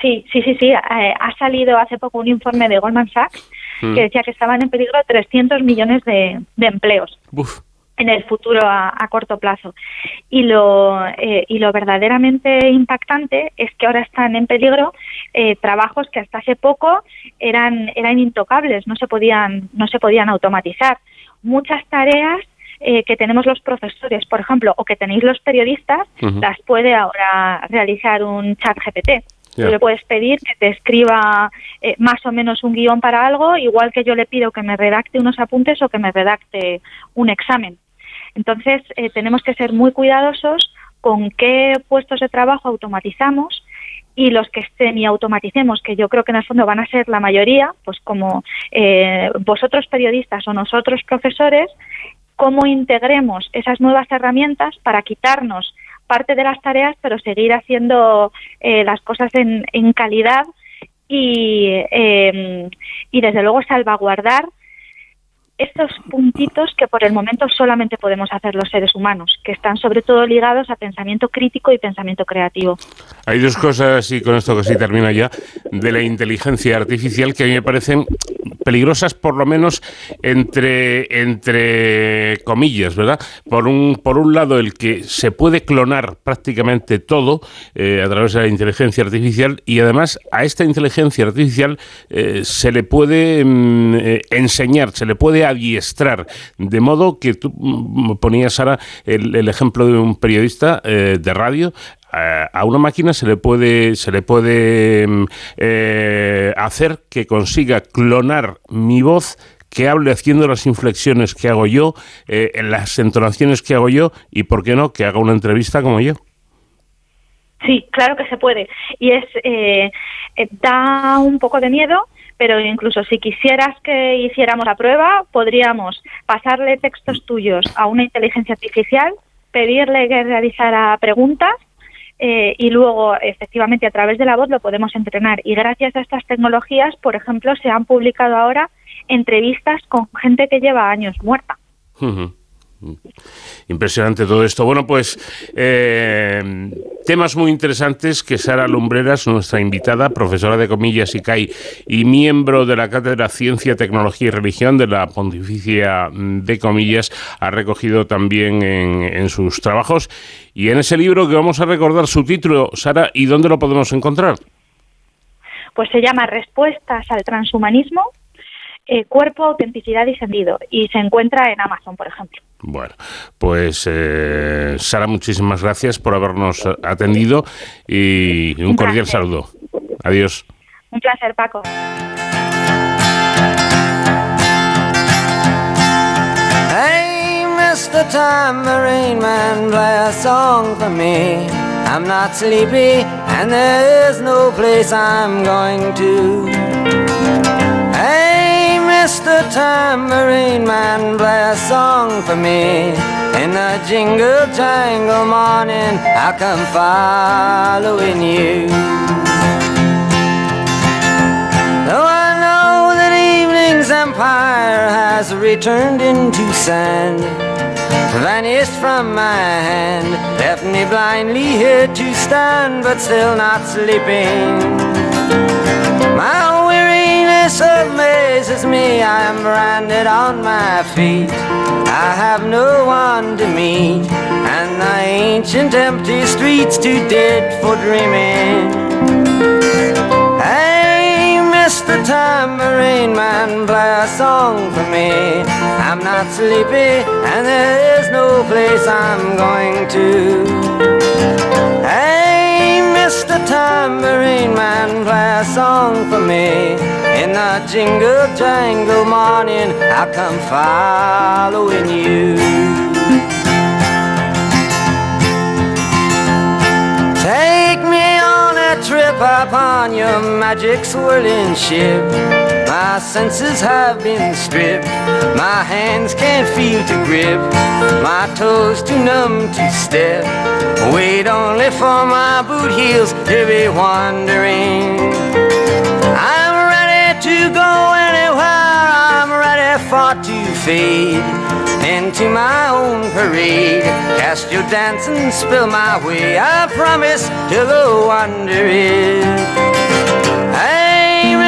N: Sí, sí, sí, sí. Eh, ha salido hace poco un informe de Goldman Sachs
B: Mm.
N: que decía que estaban en peligro 300 millones de, de empleos.
B: Uf.
N: en el futuro a, a corto plazo. Y lo, eh, y lo verdaderamente impactante es que ahora están en peligro eh, trabajos que hasta hace poco eran, eran intocables, no se podían, no se podían automatizar. Muchas tareas eh, que tenemos los profesores, por ejemplo, o que tenéis los periodistas, las puede ahora realizar un chat GPT. Tú le puedes pedir que te escriba eh, más o menos un guion para algo, igual que yo le pido que me redacte unos apuntes o que me redacte un examen. Entonces, eh, tenemos que ser muy cuidadosos con qué puestos de trabajo automatizamos y los que semi-automaticemos, que yo creo que en el fondo van a ser la mayoría, pues como eh, vosotros periodistas o nosotros profesores, cómo integremos esas nuevas herramientas para quitarnos parte de las tareas, pero seguir haciendo eh, las cosas en, en calidad y, eh, y desde luego salvaguardar estos puntitos que por el momento solamente podemos hacer los seres humanos, que están sobre todo ligados a pensamiento crítico y pensamiento creativo.
B: Hay dos cosas, y con esto casi termino ya, de la inteligencia artificial que a mí me parecen peligrosas, por lo menos entre, entre comillas, ¿verdad? Por un, por un lado, el que se puede clonar prácticamente todo eh, a través de la inteligencia artificial y además a esta inteligencia artificial eh, se le puede mm, eh, enseñar, se le puede adiestrar, de modo que tú mm, ponías ahora el, el ejemplo de un periodista eh, de radio eh, a una máquina se le puede se le puede mm, eh, hacer que consiga clonar mi voz que hable haciendo las inflexiones que hago yo, eh, las entonaciones que hago yo y, ¿por qué no?, que haga una entrevista como yo.
N: Sí, claro que se puede. Y es eh, eh, da un poco de miedo, pero incluso si quisieras que hiciéramos la prueba, podríamos pasarle textos tuyos a una inteligencia artificial, pedirle que realizara preguntas eh, y luego, efectivamente, a través de la voz lo podemos entrenar. Y gracias a estas tecnologías, por ejemplo, se han publicado ahora entrevistas con gente que lleva años muerta.
B: Impresionante todo esto. Bueno, pues eh, temas muy interesantes que Sara Lumbreras, nuestra invitada, profesora de comillas ICAI y miembro de la Cátedra Ciencia, Tecnología y Religión de la Pontificia de Comillas, ha recogido también en, en sus trabajos. Y en ese libro que vamos a recordar su título, Sara, ¿y dónde lo podemos encontrar?
N: Pues se llama Respuestas al transhumanismo, eh, cuerpo, autenticidad y sentido. Y se encuentra en Amazon, por ejemplo.
B: Bueno, pues eh, Sara, muchísimas gracias por habernos atendido y un
N: Un
B: cordial
N: placer.
B: saludo. Adiós.
N: Un placer, Paco.
D: Hey, Mr. Tambourine Man, play a song for me. I'm not sleepy, and there is no place I'm going to. Mr. Tambourine Man, play a song for me. In the jingle jangle morning, I come following you. Though I know that evening's empire has returned into sand, vanished from my hand, left me blindly here to stand, but still not sleeping. My weariness amazes me, I am branded on my feet. I have no one to meet, and the ancient empty streets too dead for dreaming. Hey, Mr. Tambourine Man, play a song for me. I'm not sleepy, and there is no place I'm going to. Mr. Tambourine Man, play a song for me. In the jingle jangle morning, I come following you. Take me on a trip upon your magic swirling ship. My senses have been stripped. My hands can't feel to grip. My toes too numb to step. Wait only for my boot heels to be wandering. I'm ready to go anywhere. I'm ready for to fade into my own parade. Cast your dance and spill my way. I promise to go under.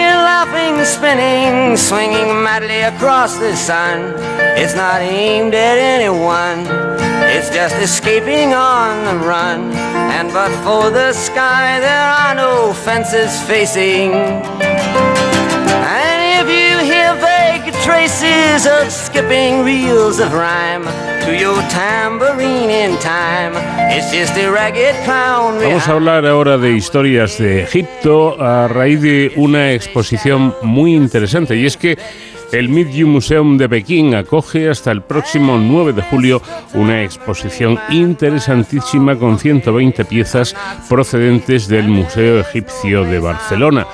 D: laughing, spinning, swinging madly across the sun, it's not aimed at anyone. It's just escaping on the run. And but for the sky, there are no fences facing. And if you hear vague traces of skipping reels of rhyme to your tambourine in time, it's just a ragged clown.
B: Vamos a hablar ahora de historias de Egipto a raíz de una exposición muy interesante y es que el Media Museum de Pekín acoge hasta el próximo 9 de julio una exposición interesantísima con 120 piezas procedentes del Museo Egipcio de Barcelona.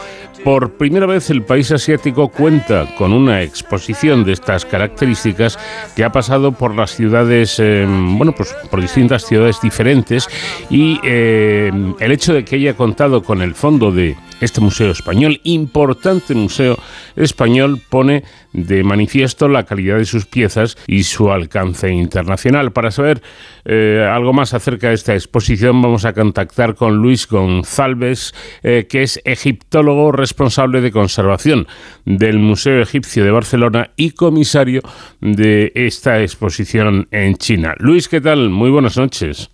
B: Por primera vez el país asiático cuenta con una exposición de estas características que ha pasado por las ciudades, eh, bueno, pues por distintas ciudades diferentes y eh, el hecho de que haya contado con el fondo de este museo español, importante museo español, pone de manifiesto la calidad de sus piezas y su alcance internacional. Para saber eh, algo más acerca de esta exposición, vamos a contactar con Luis González, eh, que es egiptólogo responsable de conservación del Museo Egipcio de Barcelona y comisario de esta exposición en China. Luis, ¿qué tal? Muy buenas noches.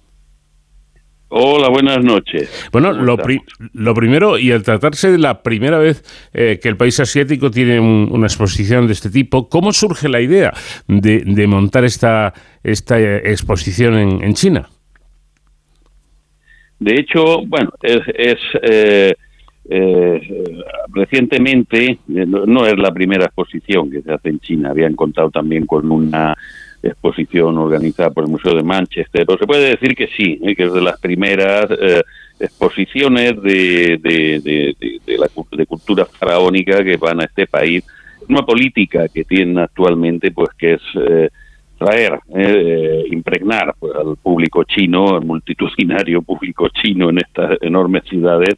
O: Hola, buenas noches.
B: Bueno, lo, pri- lo primero, y al tratarse de la primera vez eh, que el país asiático tiene un- una exposición de este tipo, ¿cómo surge la idea de, de montar esta, esta eh, exposición en, en China?
O: De hecho, bueno, es, es, eh, eh, recientemente, eh, no, no es la primera exposición que se hace en China, habían contado también con una exposición organizada por el Museo de Manchester, pero se puede decir que sí, eh, que es de las primeras eh, exposiciones de, de, de- de- de cultura faraónica que van a este país. Una política que tienen actualmente, pues que es... eh, traer, eh, impregnar pues, al público chino, al multitudinario público chino en estas enormes ciudades,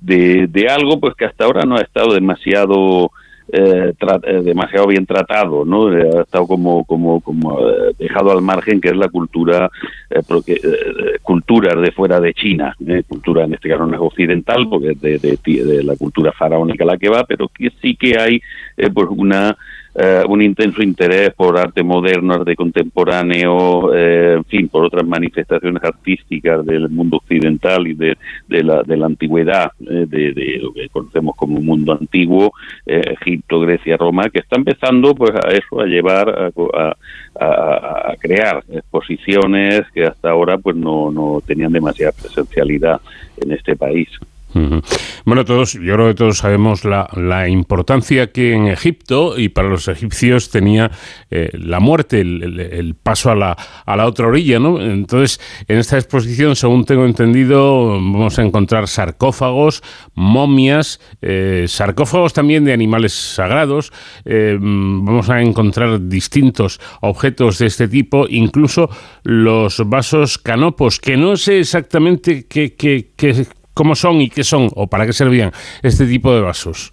O: de, de algo pues que hasta ahora no ha estado demasiado eh, eh, demasiado bien tratado, ¿no? Eh, ha estado como como como eh, dejado al margen que es la cultura eh, porque, eh, culturas de fuera de China, cultura en este caso no es occidental porque es de, de, de la cultura faraónica la que va, pero que sí que hay eh, pues una eh, un intenso interés por arte moderno, arte contemporáneo, eh, en fin, por otras manifestaciones artísticas del mundo occidental y de, de la, de la antigüedad, eh, de, lo que conocemos como mundo antiguo, eh, Egipto, Grecia, Roma, que está empezando pues a eso, a llevar, a- a- a crear exposiciones que hasta ahora pues no, no tenían demasiada presencialidad en este país.
B: Bueno, todos, yo creo que todos sabemos la, la importancia que en Egipto y para los egipcios tenía eh, la muerte, el, paso a la, a la otra orilla, ¿no? Entonces, en esta exposición, según tengo entendido, vamos a encontrar sarcófagos, momias, eh, sarcófagos también de animales sagrados, eh, vamos a encontrar distintos objetos de este tipo, incluso los vasos canopos, que no sé exactamente qué- cómo son y qué son o para qué servían este tipo de vasos.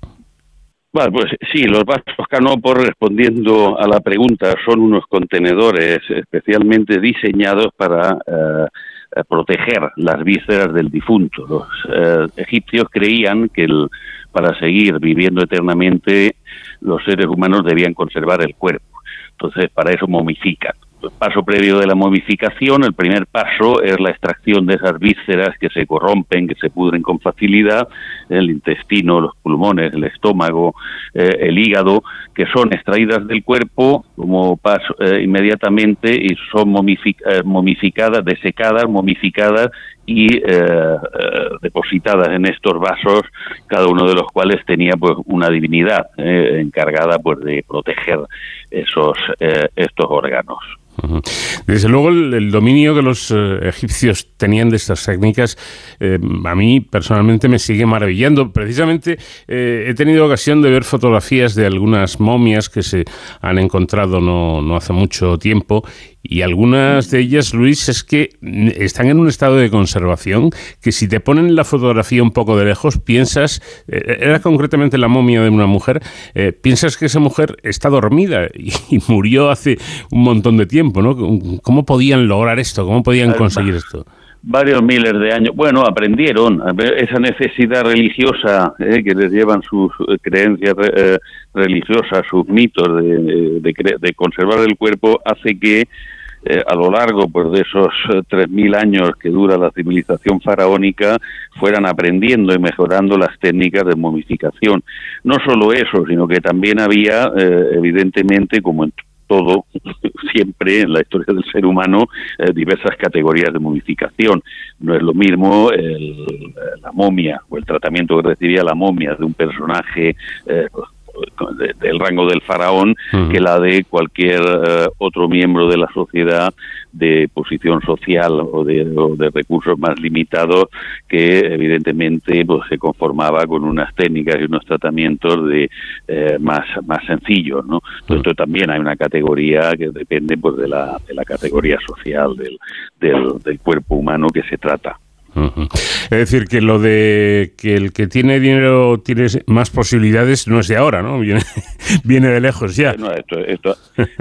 O: Pues sí, los vasos canopos, respondiendo a la pregunta, son unos contenedores especialmente diseñados para eh, proteger las vísceras del difunto. Los eh, egipcios creían que el- para seguir viviendo eternamente los seres humanos debían conservar el cuerpo. Entonces, para eso momifican. Paso previo de la momificación, el primer paso es la extracción de esas vísceras que se corrompen, que se pudren con facilidad, el intestino, los pulmones, el estómago, eh, el hígado, que son extraídas del cuerpo como paso eh, inmediatamente y son momific- eh, momificadas, desecadas, momificadas y eh, depositadas en estos vasos, cada uno de los cuales tenía pues una divinidad encargada pues de proteger esos eh, estos órganos.
B: Desde luego el, dominio que los eh, egipcios tenían de estas técnicas eh, a mí personalmente me sigue maravillando. Precisamente he tenido ocasión de ver fotografías de algunas momias que se han encontrado no, no hace mucho tiempo y algunas de ellas, Luis, es que están en un estado de conservación que si te ponen la fotografía un poco de lejos piensas, eh, era concretamente la momia de una mujer, eh, piensas que esa mujer está dormida y, y murió hace un montón de tiempo, ¿no? ¿Cómo podían lograr esto? ¿Cómo podían conseguir esto?
O: Varios miles de años. Bueno, aprendieron esa necesidad religiosa eh, que les llevan sus eh, creencias eh, religiosas, sus mitos de, de- conservar el cuerpo, hace que eh, a lo largo pues, de esos eh, 3.000 años que dura la civilización faraónica fueran aprendiendo y mejorando las técnicas de momificación. No solo eso, sino que también había, evidentemente, como en todo, siempre en la historia del ser humano, eh, diversas categorías de momificación. No es lo mismo el- la momia o el tratamiento que recibía la momia de un personaje eh, de- del rango del faraón que la de cualquier eh, otro miembro de la sociedad de posición social o de, o de recursos más limitados que evidentemente pues, se conformaba con unas técnicas y unos tratamientos de eh, más más sencillos no Entonces, esto también hay una categoría que depende pues de la, de la categoría social del, del, del cuerpo humano que se trata
B: Es decir, que lo de que el que tiene dinero tiene más posibilidades no es de ahora, ¿no? Viene, viene de lejos ya.
O: No, esto, esto,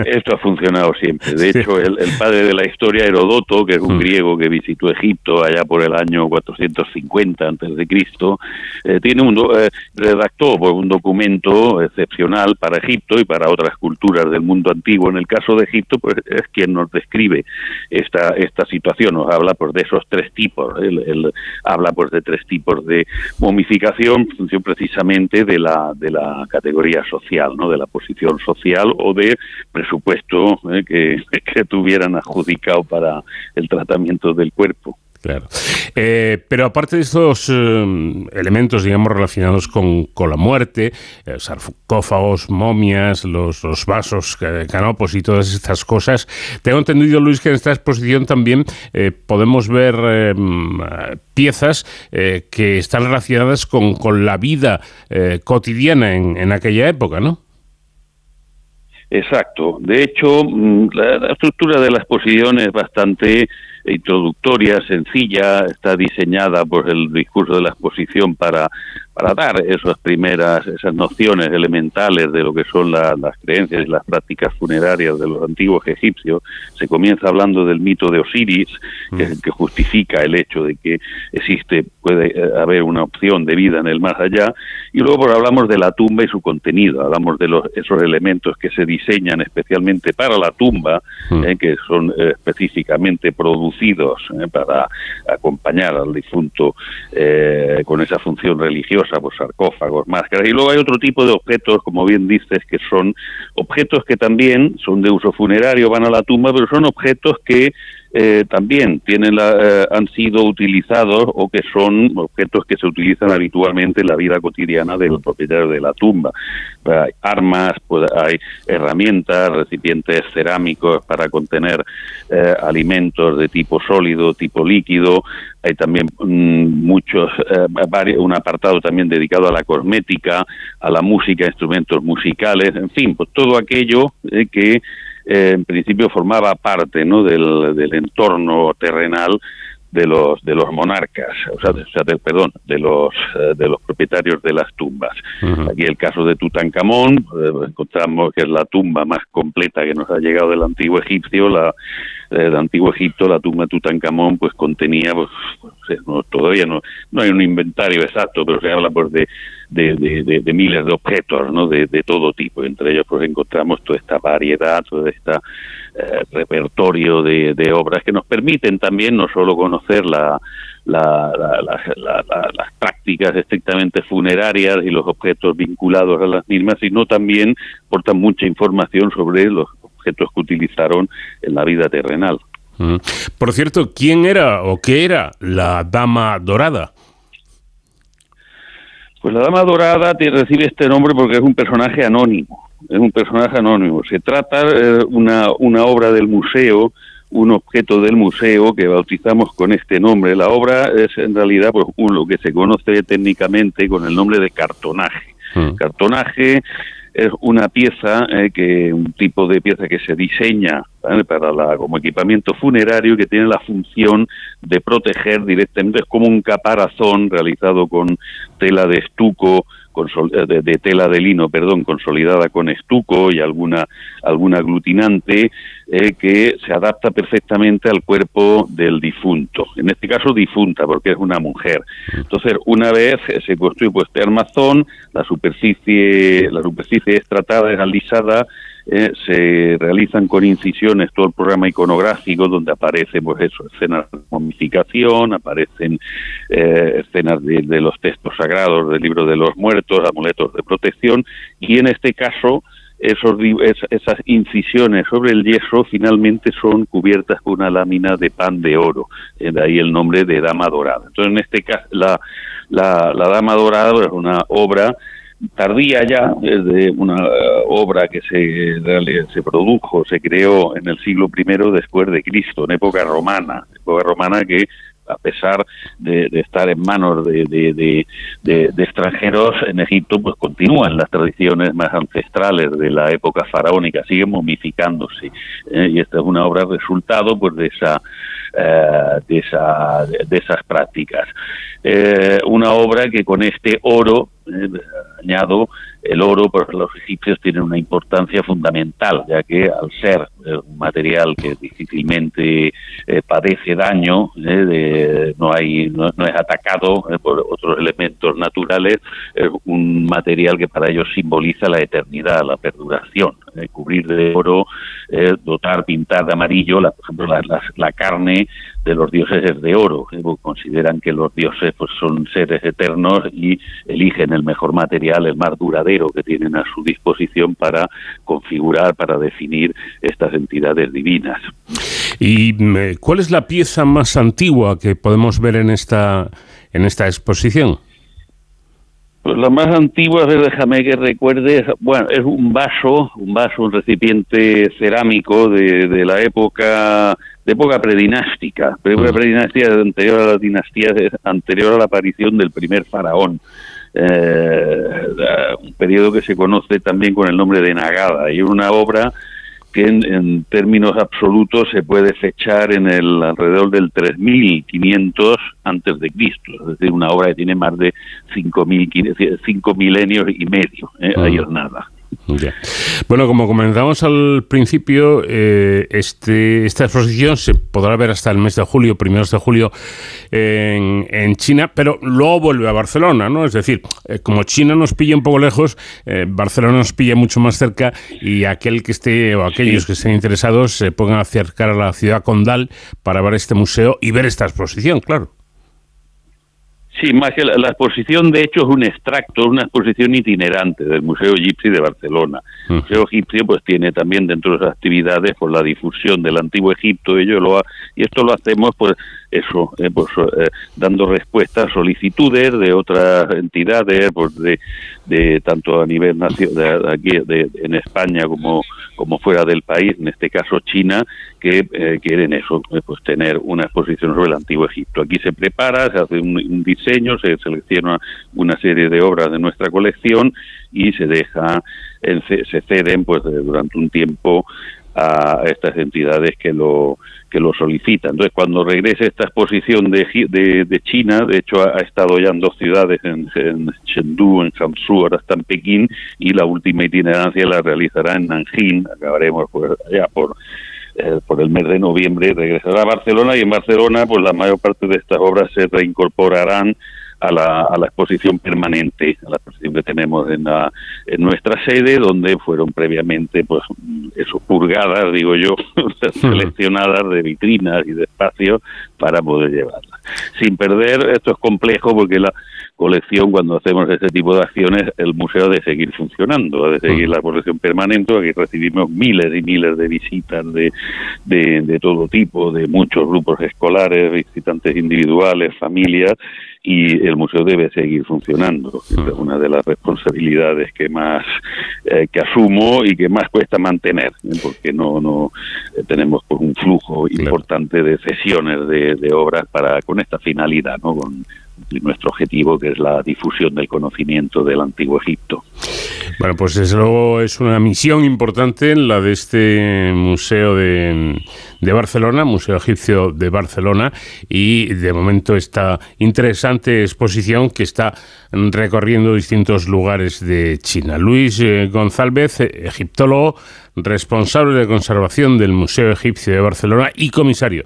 O: esto ha funcionado siempre. De hecho, el, el padre de la historia, Herodoto, que es un griego que visitó Egipto allá por el año 450 antes de Cristo, eh, tiene un do- eh, redactó pues, un documento excepcional para Egipto y para otras culturas del mundo antiguo. En el caso de Egipto, pues es quien nos describe esta esta situación. Nos habla pues de esos tres tipos. Él, habla pues de tres tipos de momificación, función precisamente de la de la categoría social, ¿no? De la posición social o de presupuesto eh, que, que tuvieran adjudicado para el tratamiento del cuerpo.
B: Claro. Eh, pero aparte de estos eh, elementos, digamos, relacionados con, con la muerte, eh, sarcófagos, momias, los, los vasos, canopos y todas estas cosas, tengo entendido, Luis, que en esta exposición también podemos ver piezas que están relacionadas con, con la vida cotidiana en, en aquella época, ¿no?
O: Exacto. De hecho, mm, la estructura de la exposición es bastante introductoria, sencilla, está diseñada por el discurso de la exposición para, para dar esas primeras, esas nociones elementales de lo que son la- las creencias y las prácticas funerarias de los antiguos egipcios. Se comienza hablando del mito de Osiris, que es el que justifica el hecho de que existe, puede eh, haber una opción de vida en el más allá, y luego pues, hablamos de la tumba y su contenido, hablamos de los, esos elementos que se diseñan especialmente para la tumba, eh, que son eh, específicamente producidos eh, para acompañar al difunto eh, con esa función religiosa, pues sarcófagos, máscaras. Y luego hay otro tipo de objetos, como bien dices, que son objetos que también son de uso funerario, van a la tumba, pero son objetos que eh, también tienen la- eh, han sido utilizados o que son objetos que se utilizan habitualmente en la vida cotidiana del propietario de la tumba. Pues hay armas, pues hay herramientas, recipientes cerámicos para contener eh, alimentos de tipo sólido, tipo líquido. Hay también mm, muchos, eh, un apartado también dedicado a la cosmética, a la música, instrumentos musicales, en fin, pues todo aquello que eh, en principio formaba parte ¿no? del, del entorno terrenal de los de los monarcas, o sea, de, o sea, del- perdón, de los eh, de los propietarios de las tumbas. Aquí el caso de Tutankamón, eh, encontramos que es la tumba más completa que nos ha llegado del antiguo egipcio, la eh, del antiguo Egipto, la tumba de Tutankamón, pues contenía, pues, pues, no, todavía no, no hay un inventario exacto, pero se habla pues de, de, de- miles de objetos, ¿no? De, todo tipo. Entre ellos, pues encontramos toda esta variedad, todo este eh, repertorio de, obras que nos permiten también no solo conocer la, la- la- la- la- la- las prácticas estrictamente funerarias y los objetos vinculados a las mismas, sino también aportan mucha información sobre los objetos que utilizaron en la vida terrenal.
B: Mm. Por cierto, ¿quién era o qué era la Dama Dorada?
O: Pues la Dama Dorada te recibe este nombre porque es un personaje anónimo. Es un personaje anónimo. Se trata de una, una obra del museo, un objeto del museo que bautizamos con este nombre. La obra es en realidad pues, lo que se conoce técnicamente con el nombre de cartonaje. Cartonaje es una pieza eh, que un tipo de pieza que se diseña para la, como equipamiento funerario que tiene la función de proteger directamente es como un caparazón realizado con tela de estuco de, de tela de lino perdón consolidada con estuco y alguna alguna aglutinante eh, que se adapta perfectamente al cuerpo del difunto. En este caso difunta porque es una mujer. Entonces una vez eh, se construye pues este armazón la superficie la superficie es tratada es alisada eh, se realizan con incisiones todo el programa iconográfico donde aparece pues eso escenas de momificación aparecen eh, escenas de, los textos sagrados del libro de los muertos amuletos de protección y en este caso esos, esas incisiones sobre el yeso finalmente son cubiertas con una lámina de pan de oro, eh, de ahí el nombre de Dama Dorada. Entonces, en este caso, la, la, la Dama Dorada es una obra tardía ya, es de una eh, obra que se, se produjo, se creó en el siglo I después de Cristo, en época romana, época romana que a pesar de, de estar en manos de, de, extranjeros en Egipto, pues continúan las tradiciones más ancestrales de la época faraónica, siguen momificándose. ¿eh? Y esta es una obra resultado pues de esa eh, de, esa, de esas prácticas. Eh, una obra que con este oro, eh, añado, el oro para los egipcios tiene una importancia fundamental, ya que al ser eh, un material que difícilmente eh, padece daño, eh, de- no, hay, no, no es atacado por otros elementos naturales, es un material que para ellos simboliza la eternidad, la perduración. cubrir de oro, dotar, pintar de amarillo, la, por ejemplo, la carne de los dioses es de oro. eh, porque consideran que los dioses pues, son seres eternos y eligen el mejor material, el más duradero que tienen a su disposición para configurar, para definir estas entidades divinas.
B: ¿Y mm, eh, cuál es la pieza más antigua que podemos ver en esta, en esta exposición?
O: La más antigua, déjame que recuerde, es- bueno, es un vaso, un vaso, un recipiente cerámico de, de la época de época predinástica,
B: Mm.
O: época predinástica es anterior a la dinastía, anterior a la aparición del primer faraón. Eh, un periodo que se conoce también con el nombre de Nagada y es una obra que en, en términos absolutos se puede fechar en el alrededor del 3500 antes de Cristo, es decir, una obra que tiene más de 5000 cinco milenios y medio, ¿eh? ahí es nada.
B: Ya. Bueno, como comentamos al principio, eh, este, esta exposición se podrá ver hasta el mes de julio, primeros de julio, en, en China, pero luego vuelve a Barcelona, ¿no? Es decir, eh, como China nos pilla un poco lejos, eh, Barcelona nos pilla mucho más cerca y aquel que esté o aquellos que estén interesados se pongan a acercar a la ciudad condal para ver este museo y ver esta exposición, claro.
O: Sí, más que la, la exposición, de hecho, es un extracto, una exposición itinerante del Museo Egipcio de Barcelona. El Museo Egipcio pues tiene también dentro de sus actividades por la difusión del antiguo Egipto, ello lo ha- y esto lo hacemos pues eso, eh, pues, eh, dando respuesta a solicitudes de otras entidades, pues de, de tanto a nivel nacio- de, aquí de- en España como como fuera del país, en este caso China, que eh, quieren eso, eh, pues tener una exposición sobre el antiguo Egipto. Aquí se prepara, se hace un, un diseño, se selecciona una serie de obras de nuestra colección y se deja, se ceden pues de- durante un tiempo a estas entidades que lo que lo solicitan. Entonces, cuando regrese esta exposición de, de, China, de hecho ha, estado ya en dos ciudades, en, en Chengdu, en Hangzhou, ahora está en Pekín, y la última itinerancia la realizará en Nanjing, acabaremos pues, ya por eh, por el mes de noviembre regresará a Barcelona y en Barcelona pues la mayor parte de estas obras se reincorporarán a la, a la exposición permanente, a la exposición que tenemos en, la, en nuestra sede, donde fueron previamente, pues, eso, purgadas, digo yo, seleccionadas de vitrinas y de espacios para poder llevarlas. Sin perder, esto es complejo porque la colección, cuando hacemos este tipo de acciones, el museo ha de seguir funcionando, ha de seguir la colección permanente, aquí recibimos miles y miles de visitas de, de, de todo tipo, de muchos grupos escolares, visitantes individuales, familias, y el museo debe seguir funcionando. Esa Es una de las responsabilidades que más eh, que asumo y que más cuesta mantener, ¿eh? porque no no eh, tenemos pues, un flujo importante de sesiones de, de obras para con esta finalidad, no con nuestro objetivo que es la difusión del conocimiento del antiguo Egipto.
B: Bueno, pues desde luego es una misión importante la de este museo de, de Barcelona, Museo Egipcio de Barcelona, y de momento esta interesante exposición que está recorriendo distintos lugares de China. Luis eh, González, egiptólogo, responsable de conservación del Museo Egipcio de Barcelona y comisario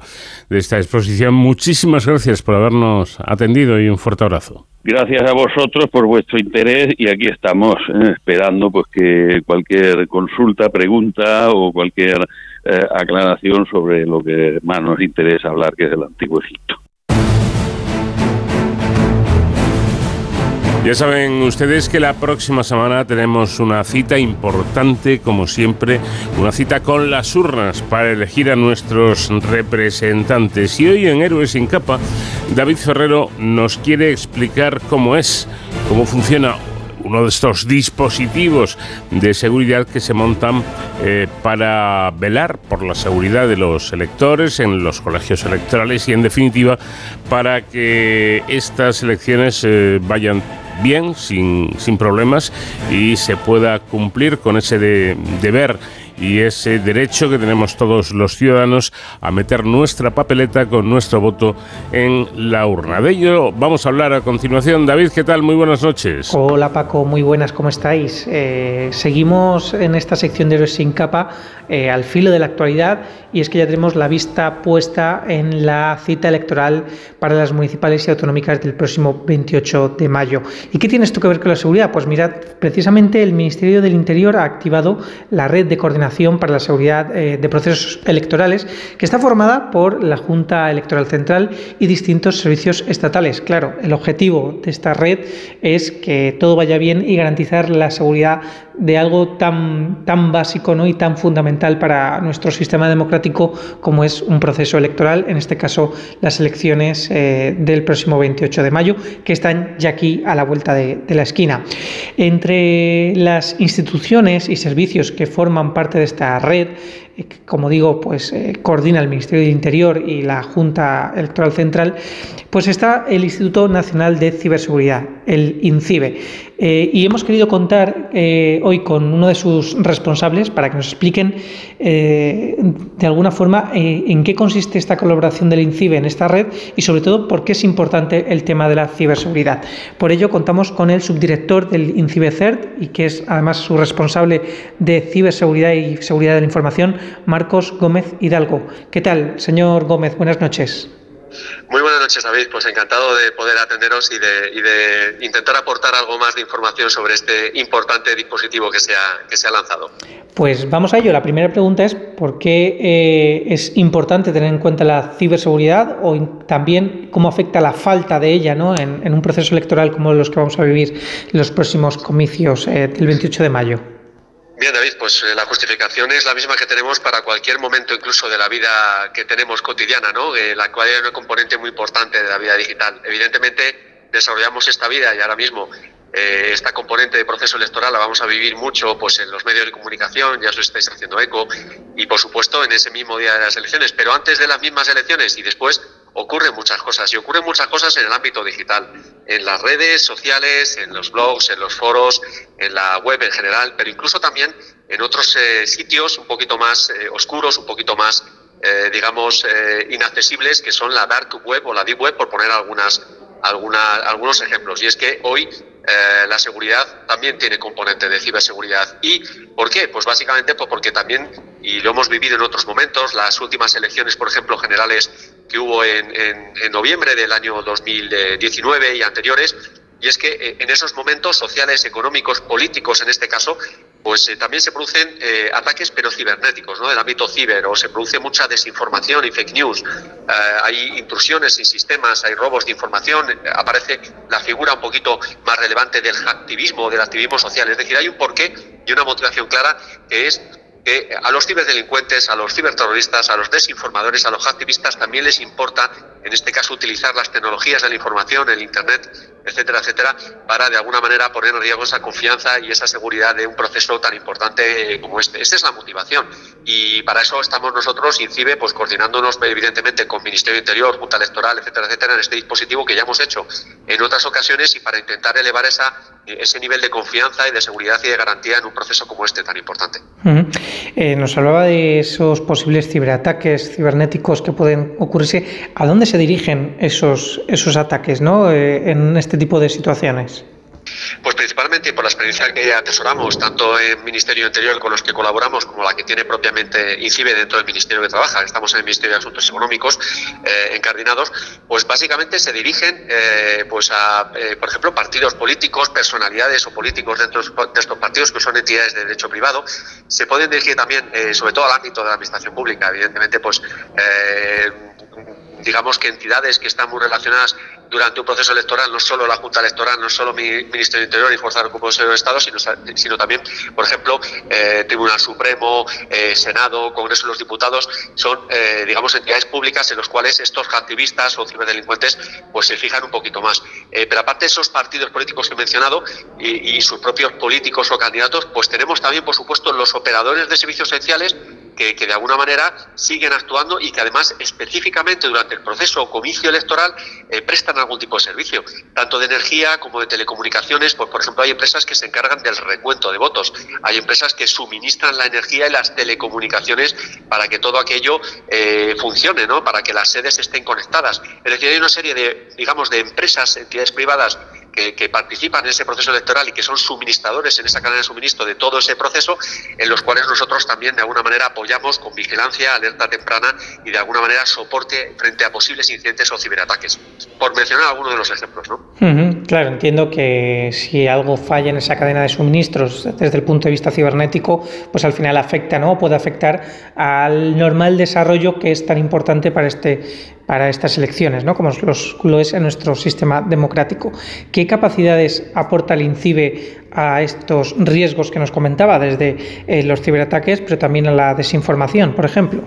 B: de esta exposición. Muchísimas gracias por habernos atendido y un fuerte abrazo.
O: Gracias a vosotros por vuestro interés y aquí estamos eh, esperando pues que cualquier consulta, pregunta o cualquier eh, aclaración sobre lo que más nos interesa hablar, que es el antiguo Egipto.
B: Ya saben ustedes que la próxima semana tenemos una cita importante, como siempre, una cita con las urnas para elegir a nuestros representantes. Y hoy en Héroes sin capa, David Ferrero nos quiere explicar cómo es, cómo funciona uno de estos dispositivos de seguridad que se montan eh, para velar por la seguridad de los electores en los colegios electorales y en definitiva para que estas elecciones eh, vayan bien, sin, sin problemas y se pueda cumplir con ese de- deber y ese derecho que tenemos todos los ciudadanos a meter nuestra papeleta con nuestro voto en la urna. De ello vamos a hablar a continuación. David, ¿qué tal? Muy buenas noches.
P: Hola Paco, muy buenas, ¿cómo estáis? Eh, seguimos en esta sección de Héroes sin capa eh, al filo de la actualidad y es que ya tenemos la vista puesta en la cita electoral para las municipales y autonómicas del próximo 28 de mayo. ¿Y qué tiene esto que ver con la seguridad? Pues mirad, precisamente el Ministerio del Interior ha activado la red de coordinación para la seguridad eh, de procesos electorales que está formada por la Junta Electoral Central y distintos servicios estatales. Claro, el objetivo de esta red es que todo vaya bien y garantizar la seguridad de algo tan, tan básico ¿no? y tan fundamental para nuestro sistema democrático como es un proceso electoral, en este caso las elecciones eh, del próximo 28 de mayo, que están ya aquí a la vuelta de, la esquina. Entre las instituciones y servicios que forman parte de esta red, como digo, pues eh, coordina el Ministerio del Interior y la Junta Electoral Central, pues está el Instituto Nacional de Ciberseguridad, el INCIBE. Eh, y hemos querido contar eh, hoy con uno de sus responsables para que nos expliquen eh, de alguna forma eh, en qué consiste esta colaboración del INCIBE en esta red y sobre todo por qué es importante el tema de la ciberseguridad. Por ello contamos con el subdirector del INCIBE CERT y que es además su responsable de ciberseguridad y seguridad de la información, Marcos Gómez Hidalgo. ¿Qué tal, señor Gómez? Buenas noches.
Q: Muy buenas noches, David. Pues encantado de poder atenderos y de, y de intentar aportar algo más de información sobre este importante dispositivo que se ha, que se ha lanzado.
P: Pues vamos a ello. La primera pregunta es por qué eh, es importante tener en cuenta la ciberseguridad o también cómo afecta la falta de ella ¿no? en, en un proceso electoral como los que vamos a vivir en los próximos comicios eh, del 28 de mayo.
Q: Bien, David, pues eh, la justificación es la misma que tenemos para cualquier momento incluso de la vida que tenemos cotidiana, ¿no? Eh, la cual es una componente muy importante de la vida digital. Evidentemente, desarrollamos esta vida y ahora mismo eh, esta componente de proceso electoral la vamos a vivir mucho pues en los medios de comunicación, ya os estáis haciendo eco, y por supuesto en ese mismo día de las elecciones. Pero antes de las mismas elecciones y después ocurren muchas cosas, y ocurren muchas cosas en el ámbito digital, en las redes sociales, en los blogs, en los foros, en la web en general, pero incluso también en otros eh, sitios un poquito más eh, oscuros, un poquito más, eh, digamos, eh, inaccesibles, que son la dark web o la deep web, por poner algunas, alguna- algunos ejemplos. Y es que hoy eh, la seguridad también tiene componente de ciberseguridad. ¿Y por qué? Pues básicamente pues porque también, y lo hemos vivido en otros momentos, las últimas elecciones, por ejemplo, generales que hubo en, en- en noviembre del año 2019 y anteriores, y es que eh, en esos momentos sociales, económicos, políticos en este caso, pues eh, también se producen eh, ataques pero cibernéticos, ¿no? Del ámbito ciber, o se produce mucha desinformación y fake news. Eh, hay intrusiones en sistemas, hay robos de información, eh, aparece la figura un poquito más relevante del hacktivismo, del activismo social. Es decir, hay un porqué y una motivación clara que es que a los ciberdelincuentes, a los ciberterroristas, a los desinformadores, a los activistas también les importa, en este caso, utilizar las tecnologías de la información, el Internet, etcétera, etcétera, para de alguna manera poner en riesgo esa confianza y esa seguridad de un proceso tan importante como este. Esa es la motivación. Y para eso estamos nosotros, INCIBE, pues coordinándonos evidentemente con Ministerio de Interior, Junta Electoral, etcétera, etcétera, en este dispositivo que ya hemos hecho en otras ocasiones y para intentar elevar esa, ese nivel de confianza y de seguridad y de garantía en un proceso como este tan importante.
P: Eh, nos hablaba de esos posibles ciberataques cibernéticos que pueden ocurrirse. ¿A dónde se dirigen esos, esos ataques ¿no? Eh, en este tipo de situaciones?
Q: Pues principalmente por la experiencia que atesoramos, tanto en Ministerio Interior con los que colaboramos, como la que tiene propiamente INCIBE dentro del Ministerio que trabaja, estamos en el Ministerio de Asuntos Económicos eh, encardinados, pues básicamente se dirigen eh, pues a, eh, por ejemplo, partidos políticos, personalidades o políticos dentro de estos partidos que son entidades de derecho privado. Se pueden dirigir también, eh, sobre todo al ámbito de la administración pública, evidentemente, pues digamos que entidades que están muy relacionadas durante un proceso electoral, no solo la Junta Electoral, no solo mi Ministerio de Interior y Fuerza de Recursos de Estado, sino, sino también, por ejemplo, eh, Tribunal Supremo, eh, Senado, Congreso de los Diputados, son, eh, digamos, entidades públicas en los cuales estos activistas o ciberdelincuentes pues se fijan un poquito más. Pero aparte de esos partidos políticos que he mencionado y, y sus propios políticos o candidatos, pues tenemos también, por supuesto, los operadores de servicios esenciales que, de alguna manera siguen actuando y que además específicamente durante el proceso o comicio electoral eh, prestan algún tipo de servicio, tanto de energía como de telecomunicaciones. Pues, por ejemplo, hay empresas que se encargan del recuento de votos, hay empresas que suministran la energía y las telecomunicaciones para que todo aquello eh, funcione, ¿no? para que las sedes estén conectadas. Es decir, hay una serie de, digamos, de empresas, entidades privadas que, que, participan en ese proceso electoral y que son suministradores en esa cadena de suministro de todo ese proceso, en los cuales nosotros también de alguna manera apoyamos con vigilancia, alerta temprana y de alguna manera soporte frente a posibles incidentes o ciberataques. Por mencionar algunos de los ejemplos, ¿no?
P: Uh -huh. Claro, entiendo que si algo falla en esa cadena de suministros desde el punto de vista cibernético, pues al final afecta, ¿no? Puede afectar al normal desarrollo que es tan importante para este para estas elecciones, ¿no? como los, lo es en nuestro sistema democrático. ¿Qué capacidades aporta el INCIBE a estos riesgos que nos comentaba, desde eh, los ciberataques, pero también a la desinformación, por ejemplo?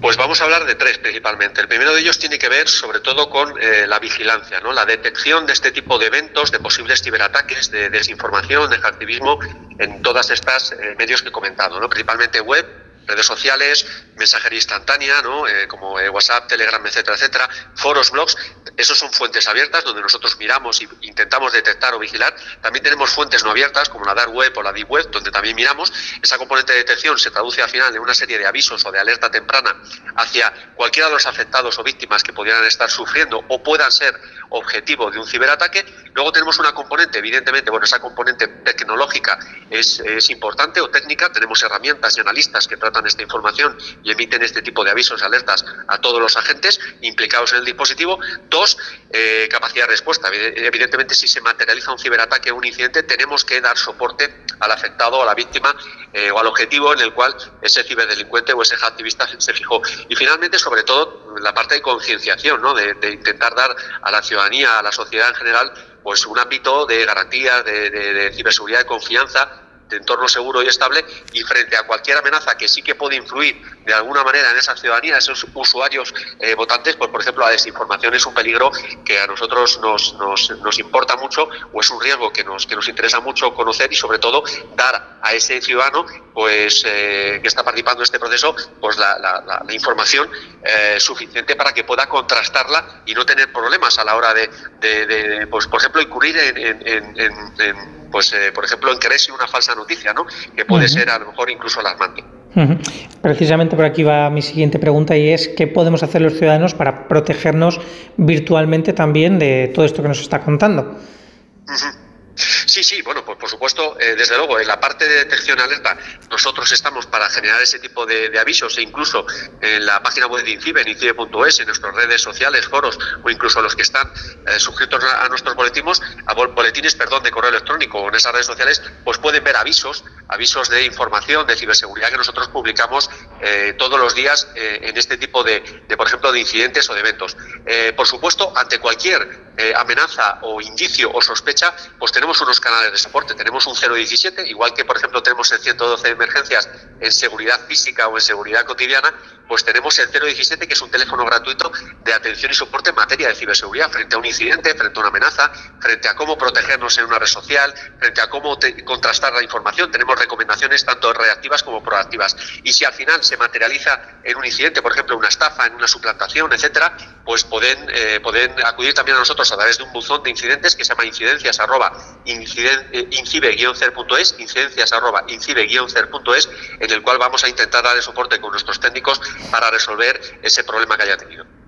Q: Pues vamos a hablar de tres principalmente. El primero de ellos tiene que ver sobre todo con eh, la vigilancia, ¿no? la detección de este tipo de eventos, de posibles ciberataques, de desinformación, de activismo en todas estas eh, medios que he comentado, ¿no? principalmente web, redes sociales, mensajería instantánea, ¿no? Eh, como eh, WhatsApp, Telegram, etcétera, etcétera, foros, blogs, esos son fuentes abiertas donde nosotros miramos e intentamos detectar o vigilar. También tenemos fuentes no abiertas como la Dark Web o la Deep Web, donde también miramos. Esa componente de detección se traduce al final en una serie de avisos o de alerta temprana hacia cualquiera de los afectados o víctimas que pudieran estar sufriendo o puedan ser objetivo de un ciberataque. Luego tenemos una componente, evidentemente, bueno, esa componente tecnológica es, es importante o técnica. Tenemos herramientas y analistas que tratan esta información y emiten este tipo de avisos y alertas a todos los agentes implicados en el dispositivo. Dos, eh, capacidad de respuesta. Evidentemente, si se materializa un ciberataque o un incidente, tenemos que dar soporte al afectado a la víctima eh, o al objetivo en el cual ese ciberdelincuente o ese activista se fijó. Y finalmente, sobre todo, la parte de concienciación, ¿no? de intentar dar a la ciudadanía, a la sociedad en general, pues un ámbito de garantías, de, de, de ciberseguridad, de confianza de entorno seguro y estable y frente a cualquier amenaza que sí que puede influir de alguna manera en esa ciudadanía, esos usuarios eh, votantes, pues por ejemplo la desinformación es un peligro que a nosotros nos, nos, nos, importa mucho o es un riesgo que nos, que nos interesa mucho conocer y sobre todo dar a ese ciudadano pues eh, que está participando en este proceso pues la, información eh, suficiente para que pueda contrastarla y no tener problemas a la hora de pues por ejemplo incurrir en, en, en, en pues eh, por ejemplo en creerse una falsa noticia, ¿no? Que puede uh -huh. ser a lo mejor incluso alarmante.
P: Uh -huh. Precisamente por aquí va mi siguiente pregunta y es qué podemos hacer los ciudadanos para protegernos virtualmente también de todo esto que nos está contando.
Q: Uh -huh. Sí, sí, bueno, pues por supuesto, eh, desde luego, en la parte de detección alerta, nosotros estamos para generar ese tipo de, avisos e incluso en la página web de INCIBE, en INCIBE.es, en nuestras redes sociales, foros o incluso los que están eh, suscritos a, a, nuestros boletines, a boletines, perdón, de correo electrónico o en esas redes sociales, pues pueden ver avisos, avisos de información, de ciberseguridad que nosotros publicamos eh, todos los días eh, en este tipo de, de, por ejemplo, de incidentes o de eventos. Eh, por supuesto, ante cualquier amenaza o indicio o sospecha, pues tenemos unos canales de soporte. Tenemos un 017, igual que por ejemplo tenemos el 112 de emergencias en seguridad física o en seguridad cotidiana, pues tenemos el 017 que es un teléfono gratuito de atención y soporte en materia de ciberseguridad frente a un incidente, frente a una amenaza, frente a cómo protegernos en una red social, frente a cómo contrastar la información. Tenemos recomendaciones tanto reactivas como proactivas. Y si al final se materializa en un incidente, por ejemplo, una estafa, en una suplantación, etcétera, pues pueden, eh, acudir también a nosotros a través de un buzón de incidentes que se llama incidencias arroba incibe-cer.es, incidencias arroba incibe-cer.es, en el cual vamos a intentar dar soporte con nuestros técnicos para resolver ese problema que haya tenido.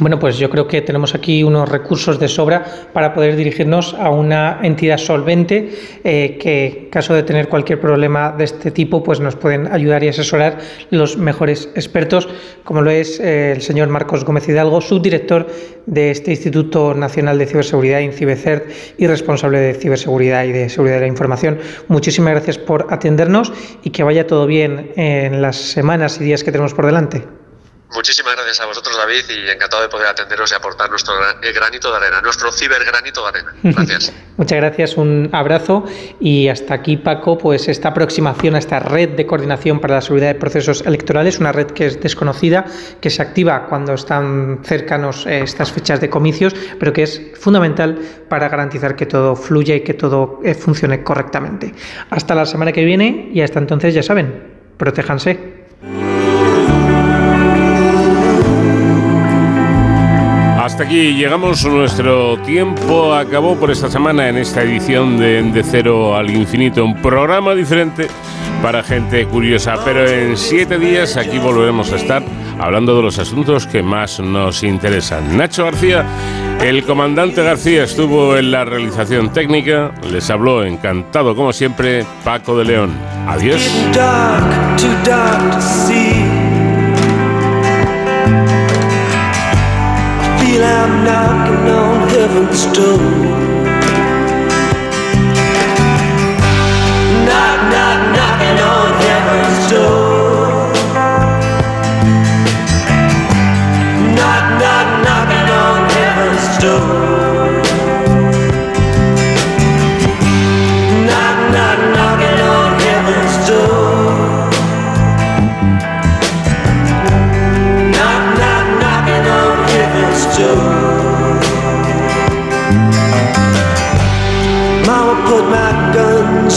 P: Bueno, pues yo creo que tenemos aquí unos recursos de sobra para poder dirigirnos a una entidad solvente eh, que, en caso de tener cualquier problema de este tipo, pues nos pueden ayudar y asesorar los mejores expertos, como lo es eh, el señor Marcos Gómez Hidalgo, subdirector de este Instituto Nacional de Ciberseguridad, INCIBECERT, y responsable de ciberseguridad y de seguridad de la información. Muchísimas gracias por atendernos y que vaya todo bien en las semanas y días que tenemos por delante.
Q: Muchísimas gracias a vosotros, David, y encantado de poder atenderos y aportar nuestro eh, granito de arena, nuestro cibergranito de arena. Gracias.
P: Muchas gracias, un abrazo y hasta aquí Paco, pues esta aproximación a esta red de coordinación para la seguridad de procesos electorales, una red que es desconocida, que se activa cuando están cercanos eh, estas fechas de comicios, pero que es fundamental para garantizar que todo fluya y que todo eh, funcione correctamente. Hasta la semana que viene y hasta entonces ya saben, protéjanse.
B: Hasta aquí llegamos, nuestro tiempo acabó por esta semana en esta edición de De Cero al Infinito, un programa diferente para gente curiosa, pero en siete días aquí volveremos a estar hablando de los asuntos que más nos interesan. Nacho García, el comandante García estuvo en la realización técnica, les habló encantado como siempre Paco de León. Adiós.
R: Feel I'm knocking on heaven's door.